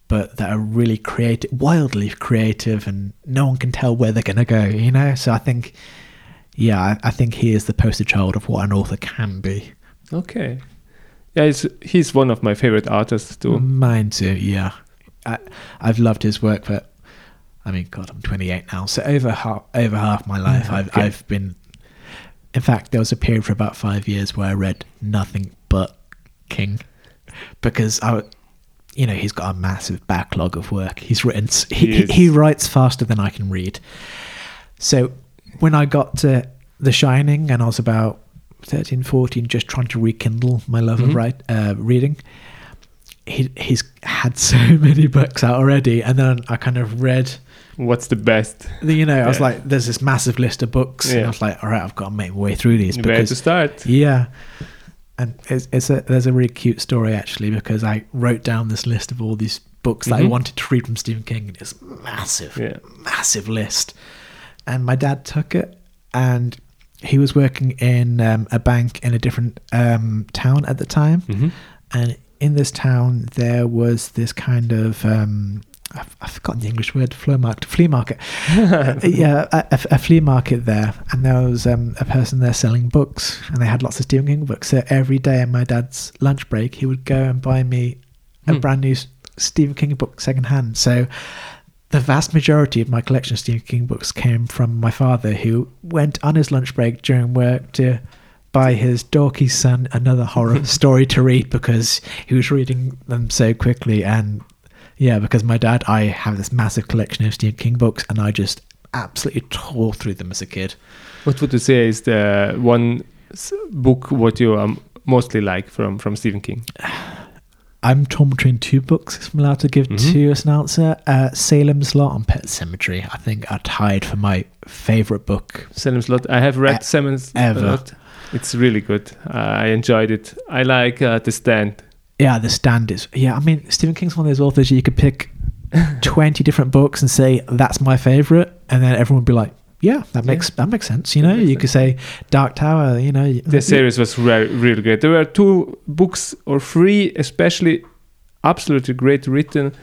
but that are really creative, wildly creative, and no one can tell where they're going to go. You know, so I think, yeah, I, I think he is the poster child of what an author can be. Okay. Yeah, he's, he's one of my favorite artists too. Mine too, yeah. I, I've loved his work, but I mean, God, I'm 28 now, so over half over half my mm, life, I've Okay. I've been. In fact, there was a period for about five years where I read nothing but King, because I, you know, he's got a massive backlog of work. He's written. He, He he, writes faster than I can read. So when I got to The Shining, and I was about 13, 14, just trying to rekindle my love Mhm. of write, uh, reading he he's had <laughs> so many books out already, and then I kind of read. What's the best? You know, I was like, "There's this massive list of books," and I was like, "All right, I've got to make my way through these." Where to start? yeah, and it's, it's a there's a really cute story actually because I wrote down this list of all these books that I Mhm. wanted to read from Stephen King, and it's massive, Yeah. massive list. And my dad took it, and he was working in um, a bank in a different um, town at the time, hmm and in this town there was this kind of um I've, I've forgotten the English word flea market flea market <laughs> Uh, yeah a, a- a flea market there and there was um, a person there selling books and they had lots of Stephen King books so every day on my dad's lunch break he would go and buy me a Hmm. brand new Stephen King book second hand so the vast majority of my collection of Stephen King books came from my father who went on his lunch break during work to buy his dorky son another horror <laughs> story to read because he was reading them so quickly. And yeah, because my dad, I have this massive collection of Stephen King books, and I just absolutely tore through them as a kid. What would you say is the one book what you um, mostly like from from Stephen King? <sighs> I'm torn between two books. If I'm allowed to give Mhm. two as an answer. Uh, Salem's Lot and Pet Sematary. I think are tied for my favorite book. Salem's Lot. I have read E- Salem's ever. Lot. It's really good. I enjoyed it. I like uh, The Stand. Yeah, The Stand is. Yeah, I mean Stephen King's one of those authors you could pick <laughs> twenty different books and say that's my favorite, and then everyone would be like, "Yeah, that makes that makes sense." You know, you could say Dark Tower. You know, The series was re- really great. There were two books or three, especially absolutely great written.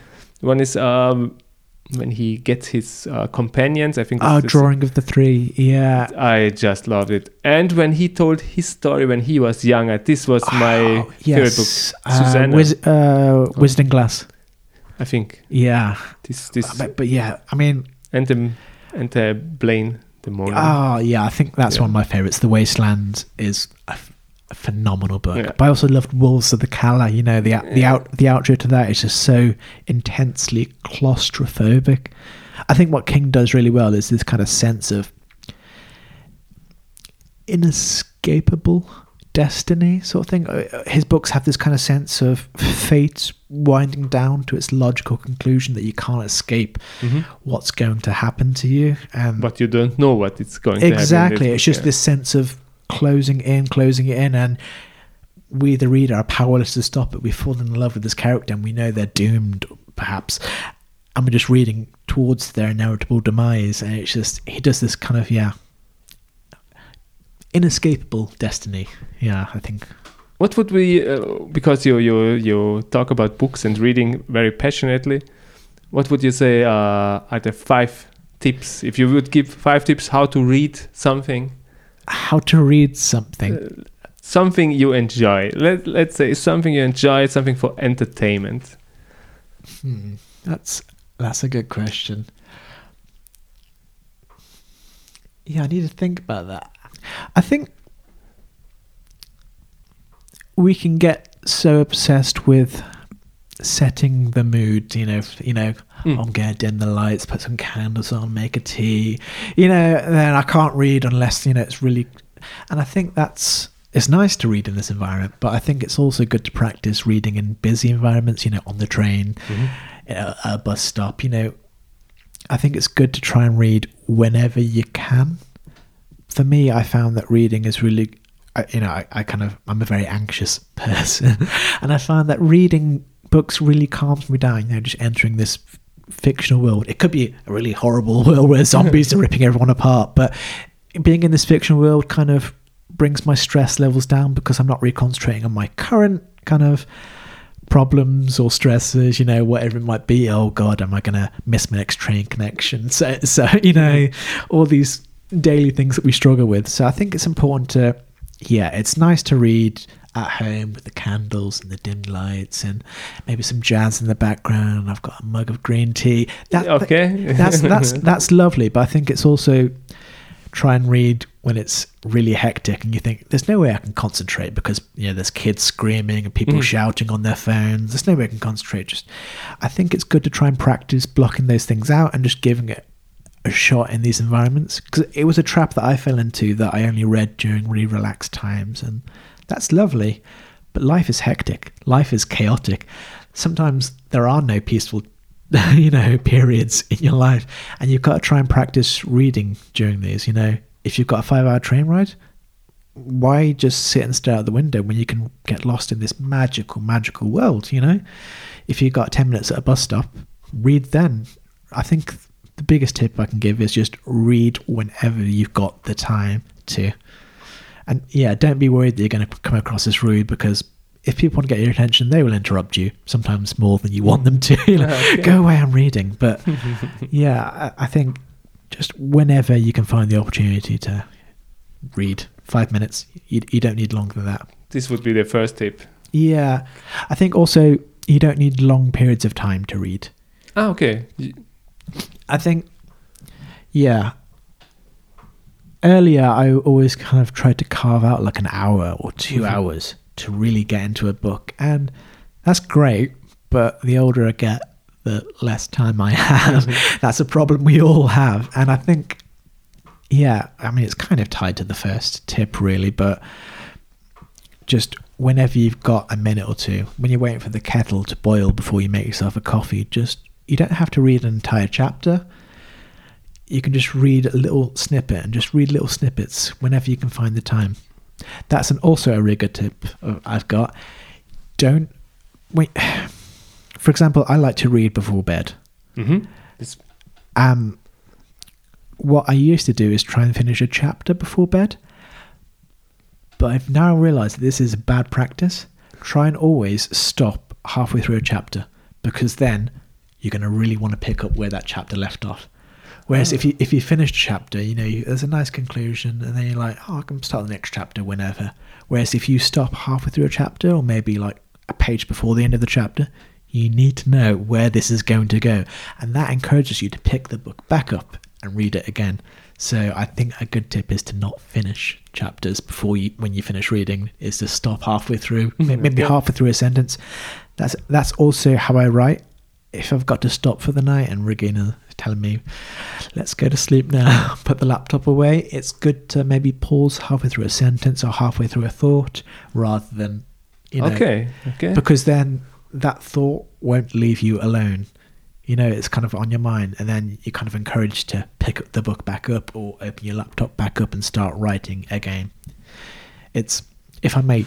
One is um, when he gets his uh, companions. I think. Oh, drawing of the three. Yeah. I just loved it. And when he told his story when he was younger, this was my Oh, favorite book. yes. Uh, Susannah. Wiz- uh, and Glass. I think Yeah. this this But, but yeah, I mean, and the and the Blaine the Morning. Oh yeah, I think that's Yeah. one of my favorites. The Wasteland is a, f- a phenomenal book. Yeah. But I also loved Wolves of the Calla. You know, the the out the outro to that is just so intensely claustrophobic. I think what King does really well is this kind of sense of inescapable destiny sort of thing. Uh, His books have this kind of sense of fate winding down to its logical conclusion that you can't escape Mhm. what's going to happen to you. And But you don't know what it's going to happen. exactly it's just yeah. this sense of closing in closing it in and we the reader are powerless to stop it we fall in love with this character and we know they're doomed perhaps and we're just reading towards their inevitable demise and it's just he does this kind of yeah inescapable destiny yeah i think What would we? Uh, because you you you talk about books and reading very passionately. What would you say uh, are the five tips? If you would give five tips how to read something, how to read something uh, something you enjoy. Let let's say something you enjoy, something for entertainment. Hmm, that's that's a good question. Yeah, I need to think about that. I think we can get so obsessed with setting the mood. You know, you know, Mm. I'm gonna dim the lights, put some candles on, make a tea. You know, then I can't read unless you know it's really. And I think that's it's nice to read in this environment, but I think it's also good to practice reading in busy environments. You know, on the train, at a bus stop. You know, I think it's good to try and read whenever you can. For me, I found that reading is really, I, you know, I, I kind of, I'm a very anxious <laughs> person, and I find that reading books really calms me down. You know, just entering this fictional world. It could be a really horrible <laughs> world where zombies are <laughs> ripping everyone apart, but being in this fictional world kind of brings my stress levels down because I'm not really concentrating on my current kind of problems or stresses, you know, whatever it might be. Oh God, am I going to miss my next train connection? <laughs> So, so you know, all these daily things that we struggle with. So I think it's important to, yeah, it's nice to read at home with the candles and the dim lights and maybe some jazz in the background. I've got a mug of green tea. That, okay. <laughs> that's that's that's lovely, but I think it's also try and read when it's really hectic and you think there's no way I can concentrate because you know there's kids screaming and people Mhm. shouting on their phones. There's no way I can concentrate. Just I think it's good to try and practice blocking those things out and just giving it a shot in these environments because it was a trap that I fell into that I only read during really relaxed times and that's lovely. But life is hectic. Life is chaotic. Sometimes there are no peaceful <laughs> you know periods in your life and you've got to try and practice reading during these you know if you've got a five hour train ride why just sit and stare out the window when you can get lost in this magical magical world you know if you've got 10 minutes at a bus stop read then i think the biggest tip i can give is just read whenever you've got the time to and yeah don't be worried that you're going to come across as rude because if people want to get your attention they will interrupt you sometimes more than you want them to <laughs> you know, Okay. go away i'm reading but <laughs> yeah I, I think just whenever you can find the opportunity to read five minutes you, you don't need longer than that This would be the first tip. yeah i think also you don't need long periods of time to read Ah, okay. I think yeah earlier I always kind of tried to carve out like an hour or 2 Mhm. hours to really get into a book, and that's great. But the older I get, the less time I <laughs> have. that's a problem we all have, and I think, yeah, I mean it's kind of tied to the first tip really, but just whenever you've got a minute or two, when you're waiting for the kettle to boil before you make yourself a coffee, just you don't have to read an entire chapter. You can just read a little snippet and just read little snippets whenever you can find the time. That's an also a really good tip uh, I've got. Don't wait. <sighs> For example, I like to read before bed. hmm Um, what I used to do is try and finish a chapter before bed. But I've now realized that this is a bad practice. Try and always stop halfway through a chapter because then you're going to really want to pick up where that chapter left off. Whereas mm. if you if you finish a chapter, you know you, there's a nice conclusion, and then you're like, oh, I can start the next chapter whenever. Whereas if you stop halfway through a chapter, or maybe like a page before the end of the chapter, you need to know where this is going to go, and that encourages you to pick the book back up and read it again. So I think a good tip is to not finish chapters before you when you finish reading is to stop halfway through, <laughs> maybe Okay. halfway through a sentence. That's that's also how I write. If I've got to stop for the night and Regina is telling me, "Let's go to sleep now," <laughs> put the laptop away. It's good to maybe pause halfway through a sentence or halfway through a thought rather than you know okay. Okay. because then that thought won't leave you alone. You know, it's kind of on your mind, and then you're kind of encouraged to pick up the book back up or open your laptop back up and start writing again. It's, if I may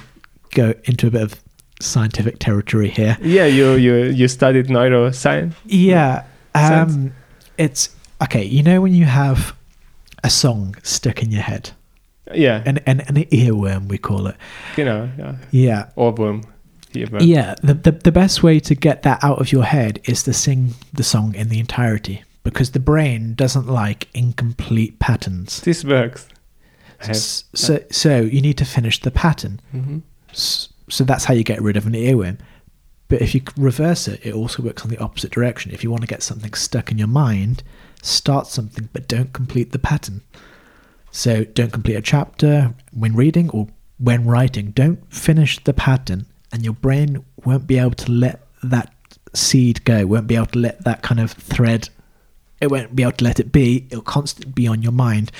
go into a bit of scientific territory here. yeah, you you you studied neuroscience. Yeah. Um, it's okay. You know, when you have a song stuck in your head, Yeah. an, an, an earworm, we call it. you know. Yeah. Yeah. Here, but- Yeah, the, the the best way to get that out of your head is to sing the song in the entirety because the brain doesn't like incomplete patterns. This works. I have- S- So so you need to finish the pattern. Mhm. S- So that's how you get rid of an earworm. But if you reverse it, it also works on the opposite direction. If you want to get something stuck in your mind, start something but don't complete the pattern. So don't complete a chapter when reading or when writing. Don't finish the pattern, and your brain won't be able to let that seed go, won't be able to let that kind of thread, it won't be able to let it be. It'll constantly be on your mind,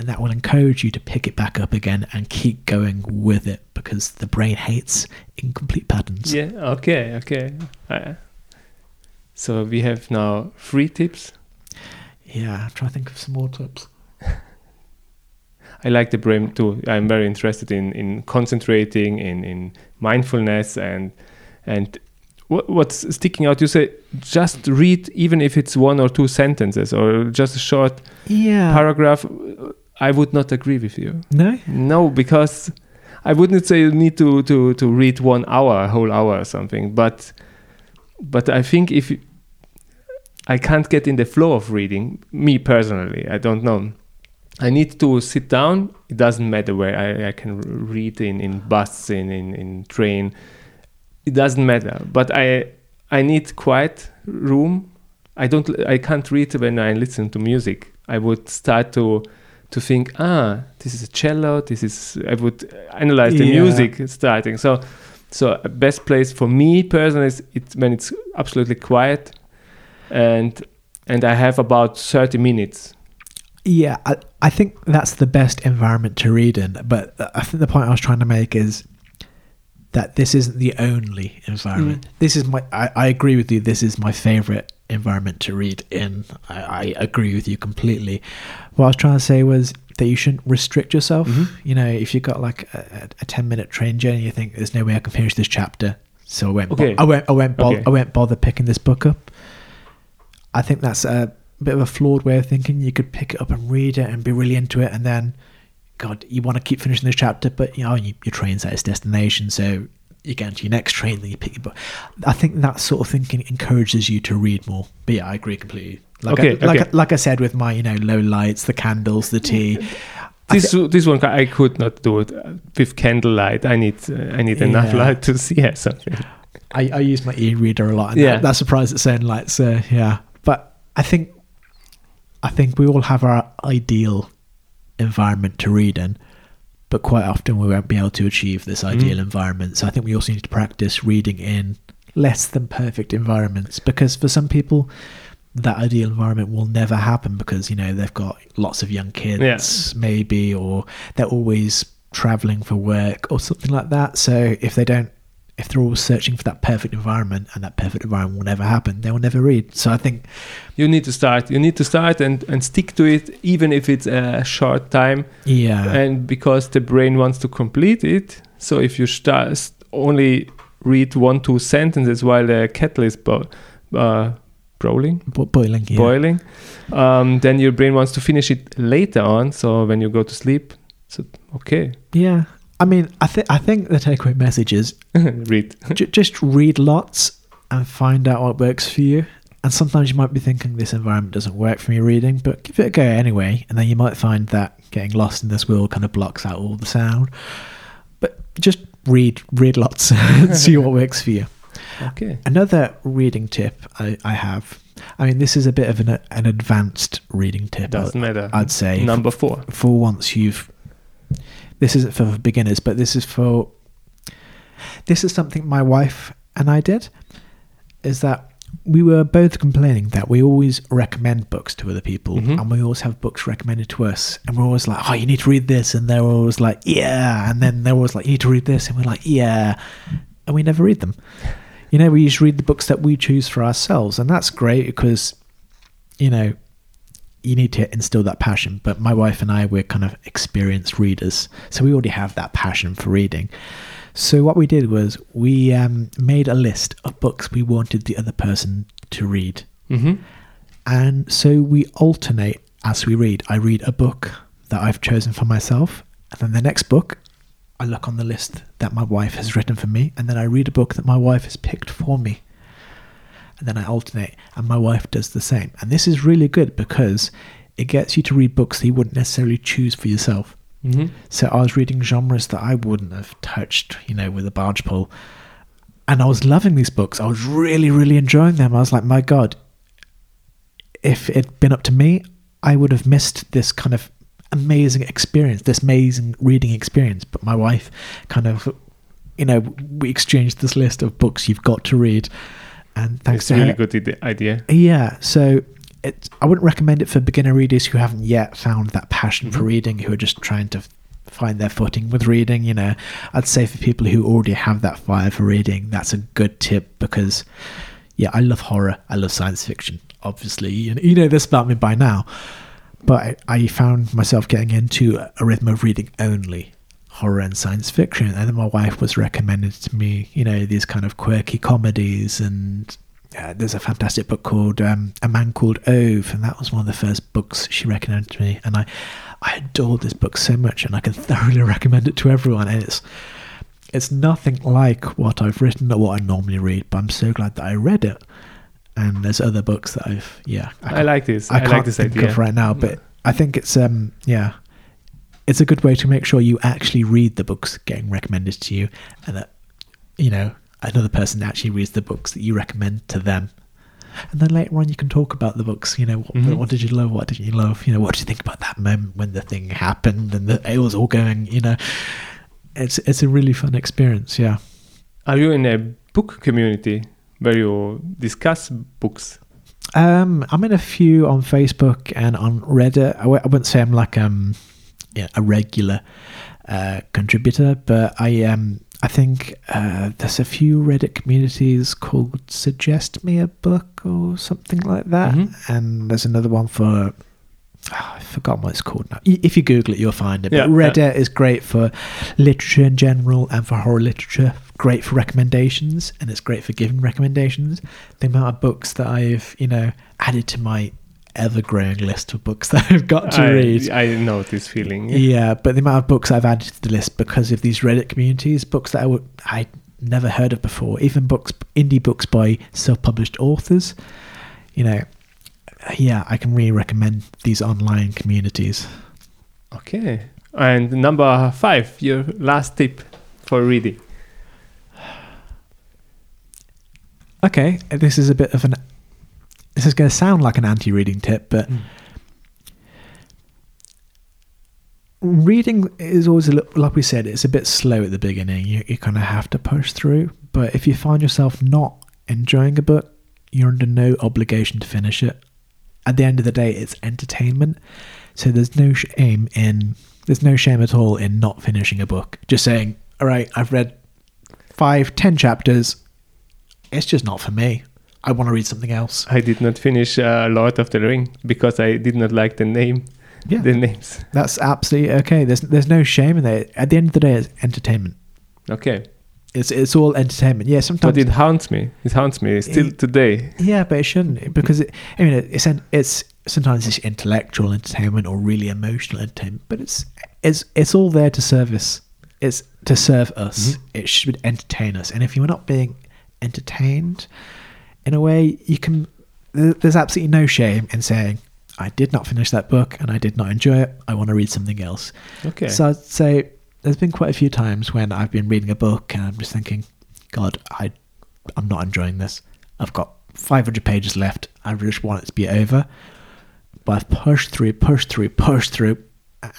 and that will encourage you to pick it back up again and keep going with it because the brain hates incomplete patterns. Yeah. Okay. Okay. Uh, so we have now three tips. Yeah, I'm trying to think of some more tips. <laughs> I like the brain too. I'm very interested in in concentrating, in in mindfulness, and and what, what's sticking out. You say just read, even if it's one or two sentences or just a short Yeah. paragraph. I would not agree with you. no? No, because I wouldn't say you need to to to read one hour, a whole hour or something. But but I think if you- I can't get in the flow of reading, me personally, I don't know. I need to sit down. It doesn't matter where I, I can read in in bus, in, in in train. It doesn't matter. But I I need quiet room. I don't. I can't read when I listen to music. I would start to to think, ah, this is a cello. This is. I would analyze the Yeah. music starting. So, so a best place for me personally is it when it's absolutely quiet, and and I have about thirty minutes. Yeah, I, I think that's the best environment to read in. But I think the point I was trying to make is that this isn't the only environment. This is my. I, I agree with you. This is my favorite environment to read in. I, I agree with you completely. What I was trying to say was that you shouldn't restrict yourself. Mhm. You know, if you've got like a, a ten minute train journey, you think there's no way I can finish this chapter, so I won't. bo- Okay. I won't. I won't. Bo- Okay. I won't bother picking this book up. I think that's a bit of a flawed way of thinking. You could pick it up and read it and be really into it, and then, God, you want to keep finishing this chapter, but you know you, your train's at its destination, so you get into your next train, then you pick your book. I think that sort of thinking encourages you to read more. But yeah, I agree completely. Like Okay, I, like okay. like I said with my you know low lights, the candles, the tea. <laughs> This thi- this one I could not do it uh, with candlelight. I need uh, I need enough Yeah. light to see <laughs> something. I, I use my e-reader a lot, and Yeah. that, that surprised its own light. So yeah, but I think I think we all have our ideal environment to read in. But quite often we won't be able to achieve this ideal Mm. environment. So I think we also need to practice reading in less than perfect environments because for some people, that ideal environment will never happen because you know they've got lots of young kids maybe or they're always traveling for work or something like that so if they don't if they're always searching for that perfect environment and that perfect environment will never happen they will never read so i think You need to start. You need to start and, and stick to it, even if it's a short time. yeah and because the brain wants to complete it so if you start only read one two sentences while the kettle is bo- uh, boiling bo- boiling yeah. boiling um, then your brain wants to finish it later on so when you go to sleep so okay yeah i mean i think i think the takeaway message is <laughs> read j- just read lots and find out what works for you. And sometimes you might be thinking this environment doesn't work for me reading, but give it a go anyway. And then you might find that getting lost in this world kind of blocks out all the sound. But just read, read lots <laughs> and see what works for you. okay Another reading tip I, I have. I mean, this is a bit of an, an advanced reading tip. doesn't matter I'd say number four for once you've this isn't for beginners but this is for this is something my wife and i did is that we were both complaining that we always recommend books to other people Mhm. and we always have books recommended to us and we're always like oh you need to read this. And they're always like yeah. And then they're always like you need to read this. And we're like yeah. And we never read them. You know we just read the books that we choose for ourselves and that's great because you know you need to instill that passion. But my wife and I, we're kind of experienced readers, so we already have that passion for reading. So what we did was we um, made a list of books we wanted the other person to read, hmm and so we alternate as we read. I read a book that I've chosen for myself, and then the next book. I look on the list that my wife has written for me, and then I read a book that my wife has picked for me and then I alternate, and my wife does the same. And this is really good because it gets you to read books that you wouldn't necessarily choose for yourself. hmm So I was reading genres that I wouldn't have touched, you know, with a barge pole. And I was loving these books. I was really, really enjoying them. I was like, my God, if it'd been up to me, I would have missed this kind of amazing experience, this amazing reading experience. But my wife kind of, you know, we exchanged this list of books you've got to read. And thanks it's to a really her, good idea yeah, so it, I wouldn't recommend it for beginner readers who haven't yet found that passion for Mhm. reading, who are just trying to find their footing with reading. You know, I'd say for people who already have that fire for reading, that's a good tip because, yeah, I love horror, I love science fiction. Obviously, you know, you know this about me by now, but I, I found myself getting into a rhythm of reading only horror and science fiction. And then my wife was recommended to me you know these kind of quirky comedies. And uh, there's a fantastic book called um, a man called ove. And that was one of the first books she recommended to me. And i i adored this book so much and i can <laughs> thoroughly recommend it to everyone. And it's it's nothing like what i've written or what i normally read but i'm so glad that i read it. And there's other books that i've yeah i like this. I, i, can't like this think idea. of right now, but I think it's um yeah, it's a good way to make sure you actually read the books getting recommended to you, and that you know another person actually reads the books that you recommend to them. And then later on, you can talk about the books. You know, what, Mhm. what did you love? What didn't you love? You know, what did you think about that moment when the thing happened and the, it was all going? You know, it's it's a really fun experience. Yeah. are you in a book community where you discuss books Um, I'm in a few on Facebook and on Reddit. I w- I wouldn't say I'm like um, a regular uh, contributor, but I um, I think uh, there's a few Reddit communities called "Suggest Me a Book" or something like that, Mhm. and there's another one for. Oh, I've forgotten what it's called now. If you Google it, you'll find it. Yeah, but yeah. Reddit is great for literature in general and for horror literature. Great for recommendations, and it's great for giving recommendations the amount of books that I've, you know, added to my ever growing list of books <laughs> that I've got to I, read. I know this feeling Yeah, but the amount of books I've added to the list because of these Reddit communities, books that I would I never heard of before, even books indie books by self-published authors. You know, yeah, I can really recommend these online communities. Okay. And number five, your last tip for reading. Okay, this is a bit of an. This is going to sound like an anti-reading tip, but Mm. reading is always a little, like we said, it's a bit slow at the beginning. You, you kind of have to push through. But if you find yourself not enjoying a book, you're under no obligation to finish it. At the end of the day, it's entertainment. So there's no shame in there's no shame at all in not finishing a book. Just saying, all right, I've read five, ten chapters. It's just not for me. I want to read something else. I did not finish uh, Lord of the Ring because I did not like the name. Yeah, The names. that's absolutely okay. There's there's no shame in that. At the end of the day, it's entertainment. Okay. It's it's all entertainment. Yeah, sometimes But it haunts me. It haunts me still It- today. Yeah, but it shouldn't because it, I mean it's it's sometimes it's intellectual entertainment or really emotional entertainment, but it's it's it's all there to service. It's to serve us. It should entertain us, and if you're not being entertained, in a way, you can. There's absolutely no shame in saying, "I did not finish that book and I did not enjoy it. I want to read something else." Okay. So I'd say there's been quite a few times when I've been reading a book and I'm just thinking, God, I, I'm not enjoying this. I've got 500 pages left. I just want it to be over. But I've pushed through, pushed through, pushed through,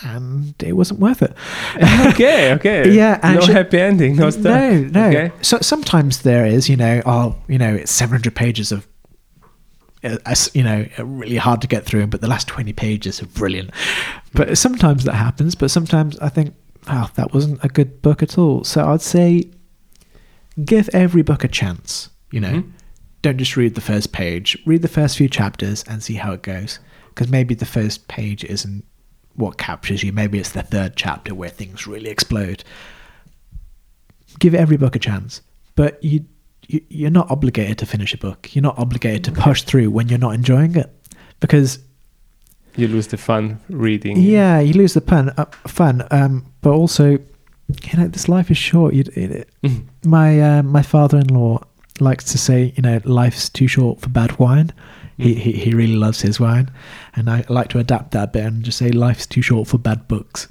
and it wasn't worth it. <laughs> okay, okay. <laughs> Yeah, no actually- happy ending, no stuff. No, no. Okay. So sometimes there is, you know, oh, you know, it's 700 pages of, uh, you know, really hard to get through, but the last 20 pages are brilliant. But sometimes that happens, but sometimes I think, oh, that wasn't a good book at all. So I'd say give every book a chance, you know. Mhm. Don't just read the first page. Read the first few chapters and see how it goes. Because maybe the first page isn't what captures you. Maybe it's the third chapter where things really explode give every book a chance, but you, you you're not obligated to finish a book. You're not obligated to push through when you're not enjoying it, because You lose the fun reading. yeah, you lose the fun. Uh, fun, um, but also, you know, this life is short. You, it, Mhm. my uh, my father-in-law likes to say, you know, life's too short for bad wine. He, he he really loves his wine, and I like to adapt that a bit and just say life's too short for bad books.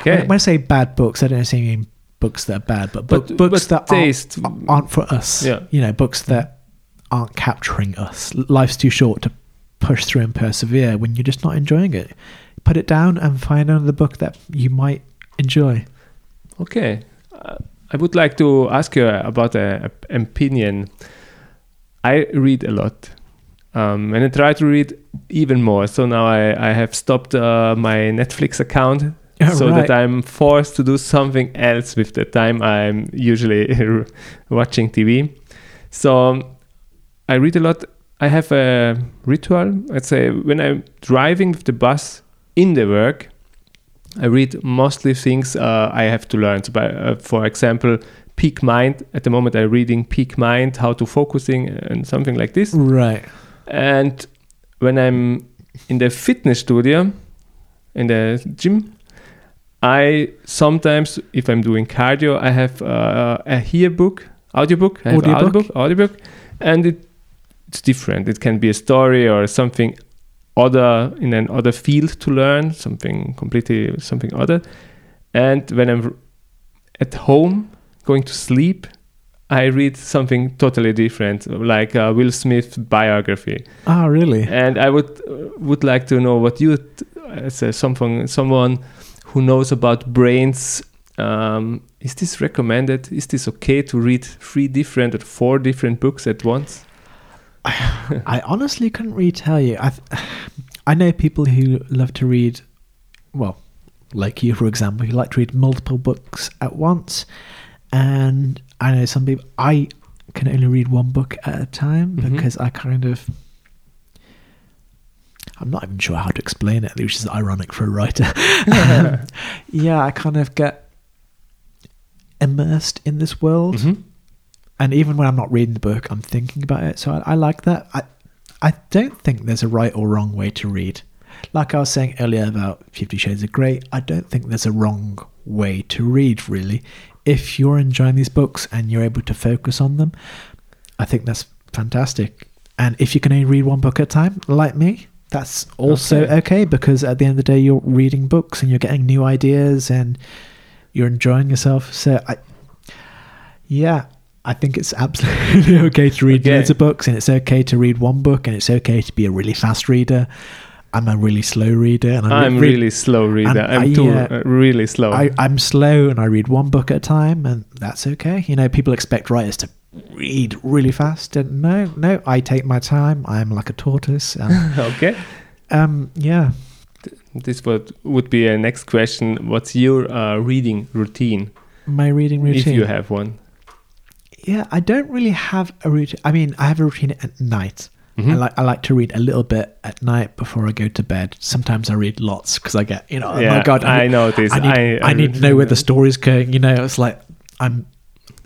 Okay. When, when I say bad books, I don't necessarily mean books that are bad, but, book, But- books but that taste- aren't, aren't for us. Yeah. You know, books that aren't capturing us. Life's too short to push through and persevere when you're just not enjoying it. Put it down and find another book that you might enjoy. Okay. Uh, I would like to ask you about an opinion. I read a lot. Um, and I try to read even more. So now I, I have stopped uh, my Netflix account <laughs> so Right. that I'm forced to do something else with the time I'm usually <laughs> watching TV. So um, I read a lot. I have a ritual. I'd say when I'm driving with the bus in the work, I read mostly things uh, I have to learn. So by, uh, for example, Peak Mind. At the moment, I'm reading Peak Mind, how to focusing, and something like this. Right. And when I'm in the fitness studio, in the gym, I sometimes, if I'm doing cardio, I have uh, a hear book, audiobook, I Audiobook? audiobook, audiobook, and it, it's different. It can be a story or something other in an other field to learn, something completely something other. And when I'm at home going to sleep, I read something totally different, like uh, Will Smith biography. Ah, really? And I would uh, would like to know what you, as a, someone someone who knows about brains, um, is this recommended? Is this okay to read three different or four different books at once? <sighs> I honestly couldn't really tell you. I, th- <sighs> I know people who love to read, well, like you, for example, who like to read multiple books at once. And I know some people, I can only read one book at a time Mhm. because I kind of. I'm not even sure how to explain it, which is ironic for a writer. <laughs> Um, <laughs> yeah, I kind of get immersed in this world Mhm. and even when I'm not reading the book, I'm thinking about it. So I, I like that. I I don't think there's a right or wrong way to read. Like I was saying earlier about Fifty Shades of Grey, I don't think there's a wrong way to read. Really, if you're enjoying these books and you're able to focus on them, I think that's fantastic. And if you can only read one book at a time, like me, that's also Okay. okay because at the end of the day, you're reading books and you're getting new ideas and you're enjoying yourself. So I, yeah, I think it's absolutely <laughs> okay to read Okay. loads of books, and it's okay to read one book, and it's okay to be a really fast reader. I'm a really slow reader, and I I'm read- really slow reader. I'm I, too uh, uh, really slow. I, I'm slow and I read one book at a time, and that's okay. You know, people expect writers to read really fast, and no, no, I take my time. I'm like a tortoise. And, <laughs> okay. um, yeah, This would would be a next question. What's your uh, reading routine, my reading routine. if you have one? Yeah, I don't really have a routine. I mean, I have a routine at night. Mhm. I like I like to read a little bit at night before I go to bed. Sometimes I read lots because I get you know, oh my god, I, need, know this. I need, I, I, need to know where the story's going. You know, it's like I'm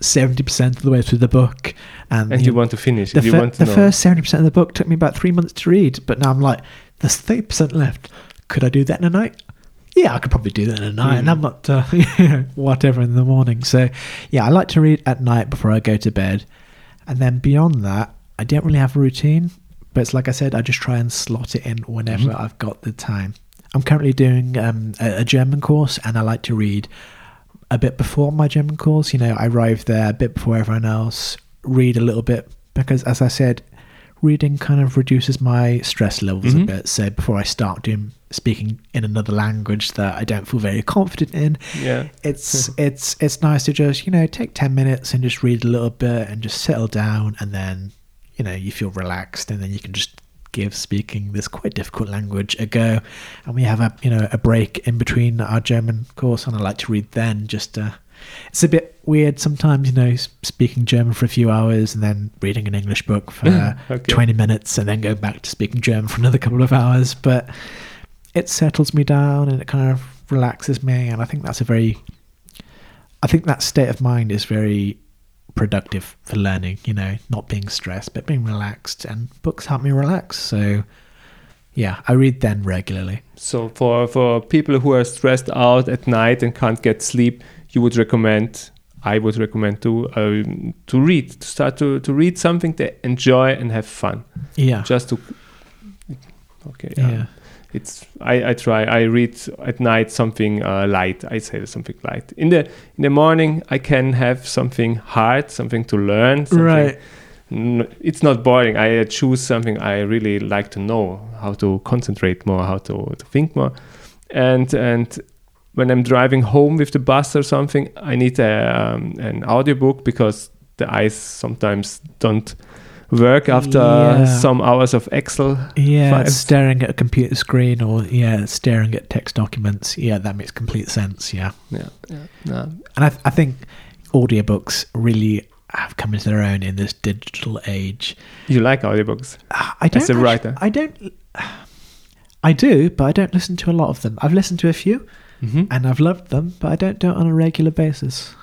seventy percent of the way through the book, and, and you you want to finish. the, fir- want to the first seventy percent of the book took me about three months to read, but now I'm like, there's thirty percent left. Could I do that in a night? Yeah, I could probably do that in a night, and Mm. I'm not uh, <laughs> whatever in the morning. So, yeah, I like to read at night before I go to bed, and then beyond that, I don't really have a routine. But it's like I said, I just try and slot it in whenever Mhm. I've got the time. I'm currently doing um, a, a German course, and I like to read a bit before my German course. You know, I arrive there a bit before everyone else, read a little bit because, as I said, reading kind of reduces my stress levels Mhm. a bit. So before I start doing speaking in another language that I don't feel very confident in, yeah. it's <laughs> it's it's nice to just you know take ten minutes and just read a little bit and just settle down, and then you know you feel relaxed, and then you can just give speaking this quite difficult language a go. And we have a you know a break in between our German course, and I like to read then. Just uh, it's a bit weird sometimes, you know, speaking German for a few hours and then reading an English book for uh, Okay. 20 minutes and then go back to speaking German for another couple of hours. But it settles me down and it kind of relaxes me. And I think that's a very, I think that state of mind is very productive for learning, you know, not being stressed, but being relaxed. And books help me relax. So yeah, I read then regularly. So for for people who are stressed out at night and can't get sleep, you would recommend. I would recommend to um, to read, to start to, to read something they enjoy and have fun. Yeah. Just to. Okay. Yeah. yeah. It's I, I try I read at night something uh, light I say something light in the in the morning I can have something hard something to learn something Right. N- it's not boring. I uh, choose something I really like to know, how to concentrate more, how to, to think more, and and when I'm driving home with the bus or something, I need a, um, an audiobook because the eyes sometimes don't work after Yeah. some hours of Excel. Yeah, Files. staring at a computer screen or yeah, staring at text documents. Yeah, that makes complete sense. Yeah, Yeah, yeah, no. and I, I think audiobooks really have come into their own in this digital age. You like audiobooks? I don't. As a actu- writer. I don't. I do, but I don't listen to a lot of them. I've listened to a few, Mm-hmm. and I've loved them, but I don't do it on a regular basis.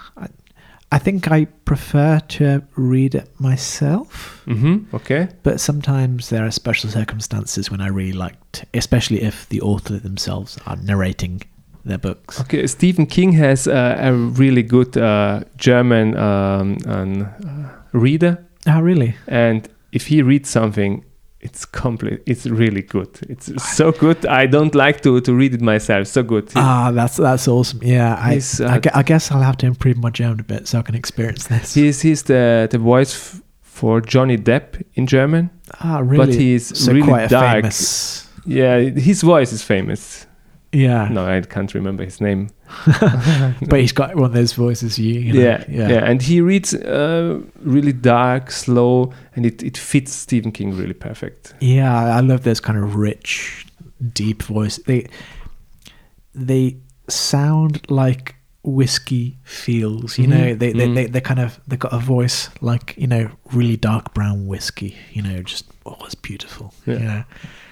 I, think I prefer to read it myself. Mm-hmm. Okay. But sometimes there are special circumstances when I really like, especially if the author themselves are narrating their books. Okay, Stephen King has uh, a really good uh, German um, um, uh, reader, Oh, really? and if he reads something, it's complete. It's really good. It's so good. I don't like to, to read it myself. So good. Ah, that's that's awesome. Yeah, I, uh, I, I guess I'll have to improve my German a bit so I can experience this. He's he's the the voice f- for Johnny Depp in German. ah, really? But he's so really quite dark. famous. Yeah, his voice is famous. Yeah, No, I can't remember his name. <laughs> <laughs> but he's got one of those voices. You, you know, yeah, yeah, and he reads uh, really dark, slow, and it, it fits Stephen King really perfect. Yeah, I love those kind of rich, deep voice. They they sound like whiskey feels. You know, Mhm, they, they mhm. they they kind of they got a voice like you know really dark brown whiskey. You know, just oh, it's beautiful. Yeah. You know,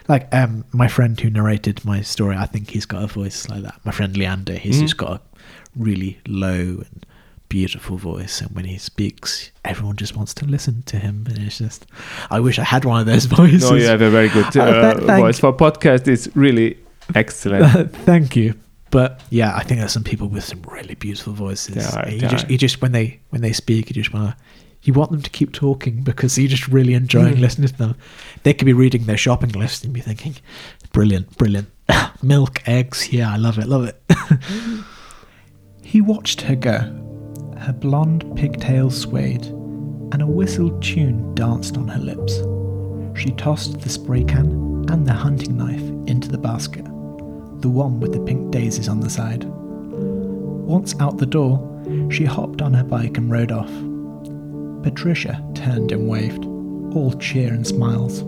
like um my friend who narrated my story. I think he's got a voice like that. My friend Leander. He's Mhm. just got a really low and beautiful voice and when he speaks everyone just wants to listen to him and it's just i wish i had one of those <laughs> voices No, you have a very good Oh, uh, th- voice for podcast. It's really excellent. <laughs> Thank you. But yeah, I think there's some people with some really beautiful voices. Are, And you there just you just when they when they speak, you just want to you want them to keep talking because you're just really enjoying Mm. listening to them. They could be reading their shopping list and be thinking, "Brilliant, brilliant, <laughs> milk, eggs, yeah, I love it, love it." <laughs> he watched her go. Her blonde pigtails swayed, and a whistled tune danced on her lips. She tossed the spray can and the hunting knife into the basket, the one with the pink daisies on the side. Once out the door, she hopped on her bike and rode off. Patricia turned and waved, all cheer and smiles.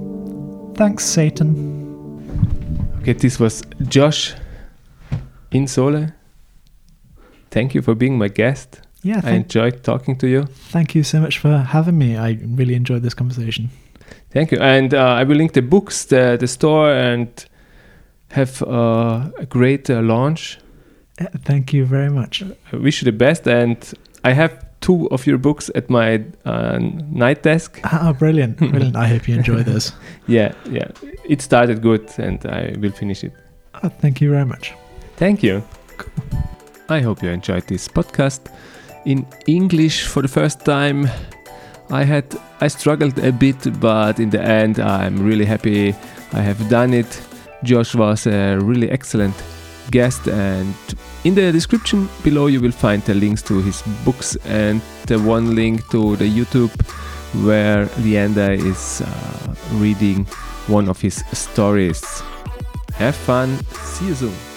Thanks, Satan. Okay, this was Josh Insole. Thank you for being my guest. Yeah, I enjoyed talking to you. thank you so much for having me. I really enjoyed this conversation. Thank you. And uh, I will link the books, the, the store, and have uh, a great uh, launch. Uh, Thank you very much. I wish you the best. And I have two of your books at my uh, night desk. Ah, brilliant, <laughs> brilliant. I hope you enjoy this. <laughs> Yeah, yeah. It started good, and I will finish it. Oh, thank you very much. Thank you. I hope you enjoyed this podcast in English for the first time. I had I struggled a bit, but in the end, I'm really happy I have done it. Josh was a really excellent guest, and in the description below, you will find the links to his books and the one link to the YouTube where Leander is uh, reading one of his stories. Have fun. See you soon.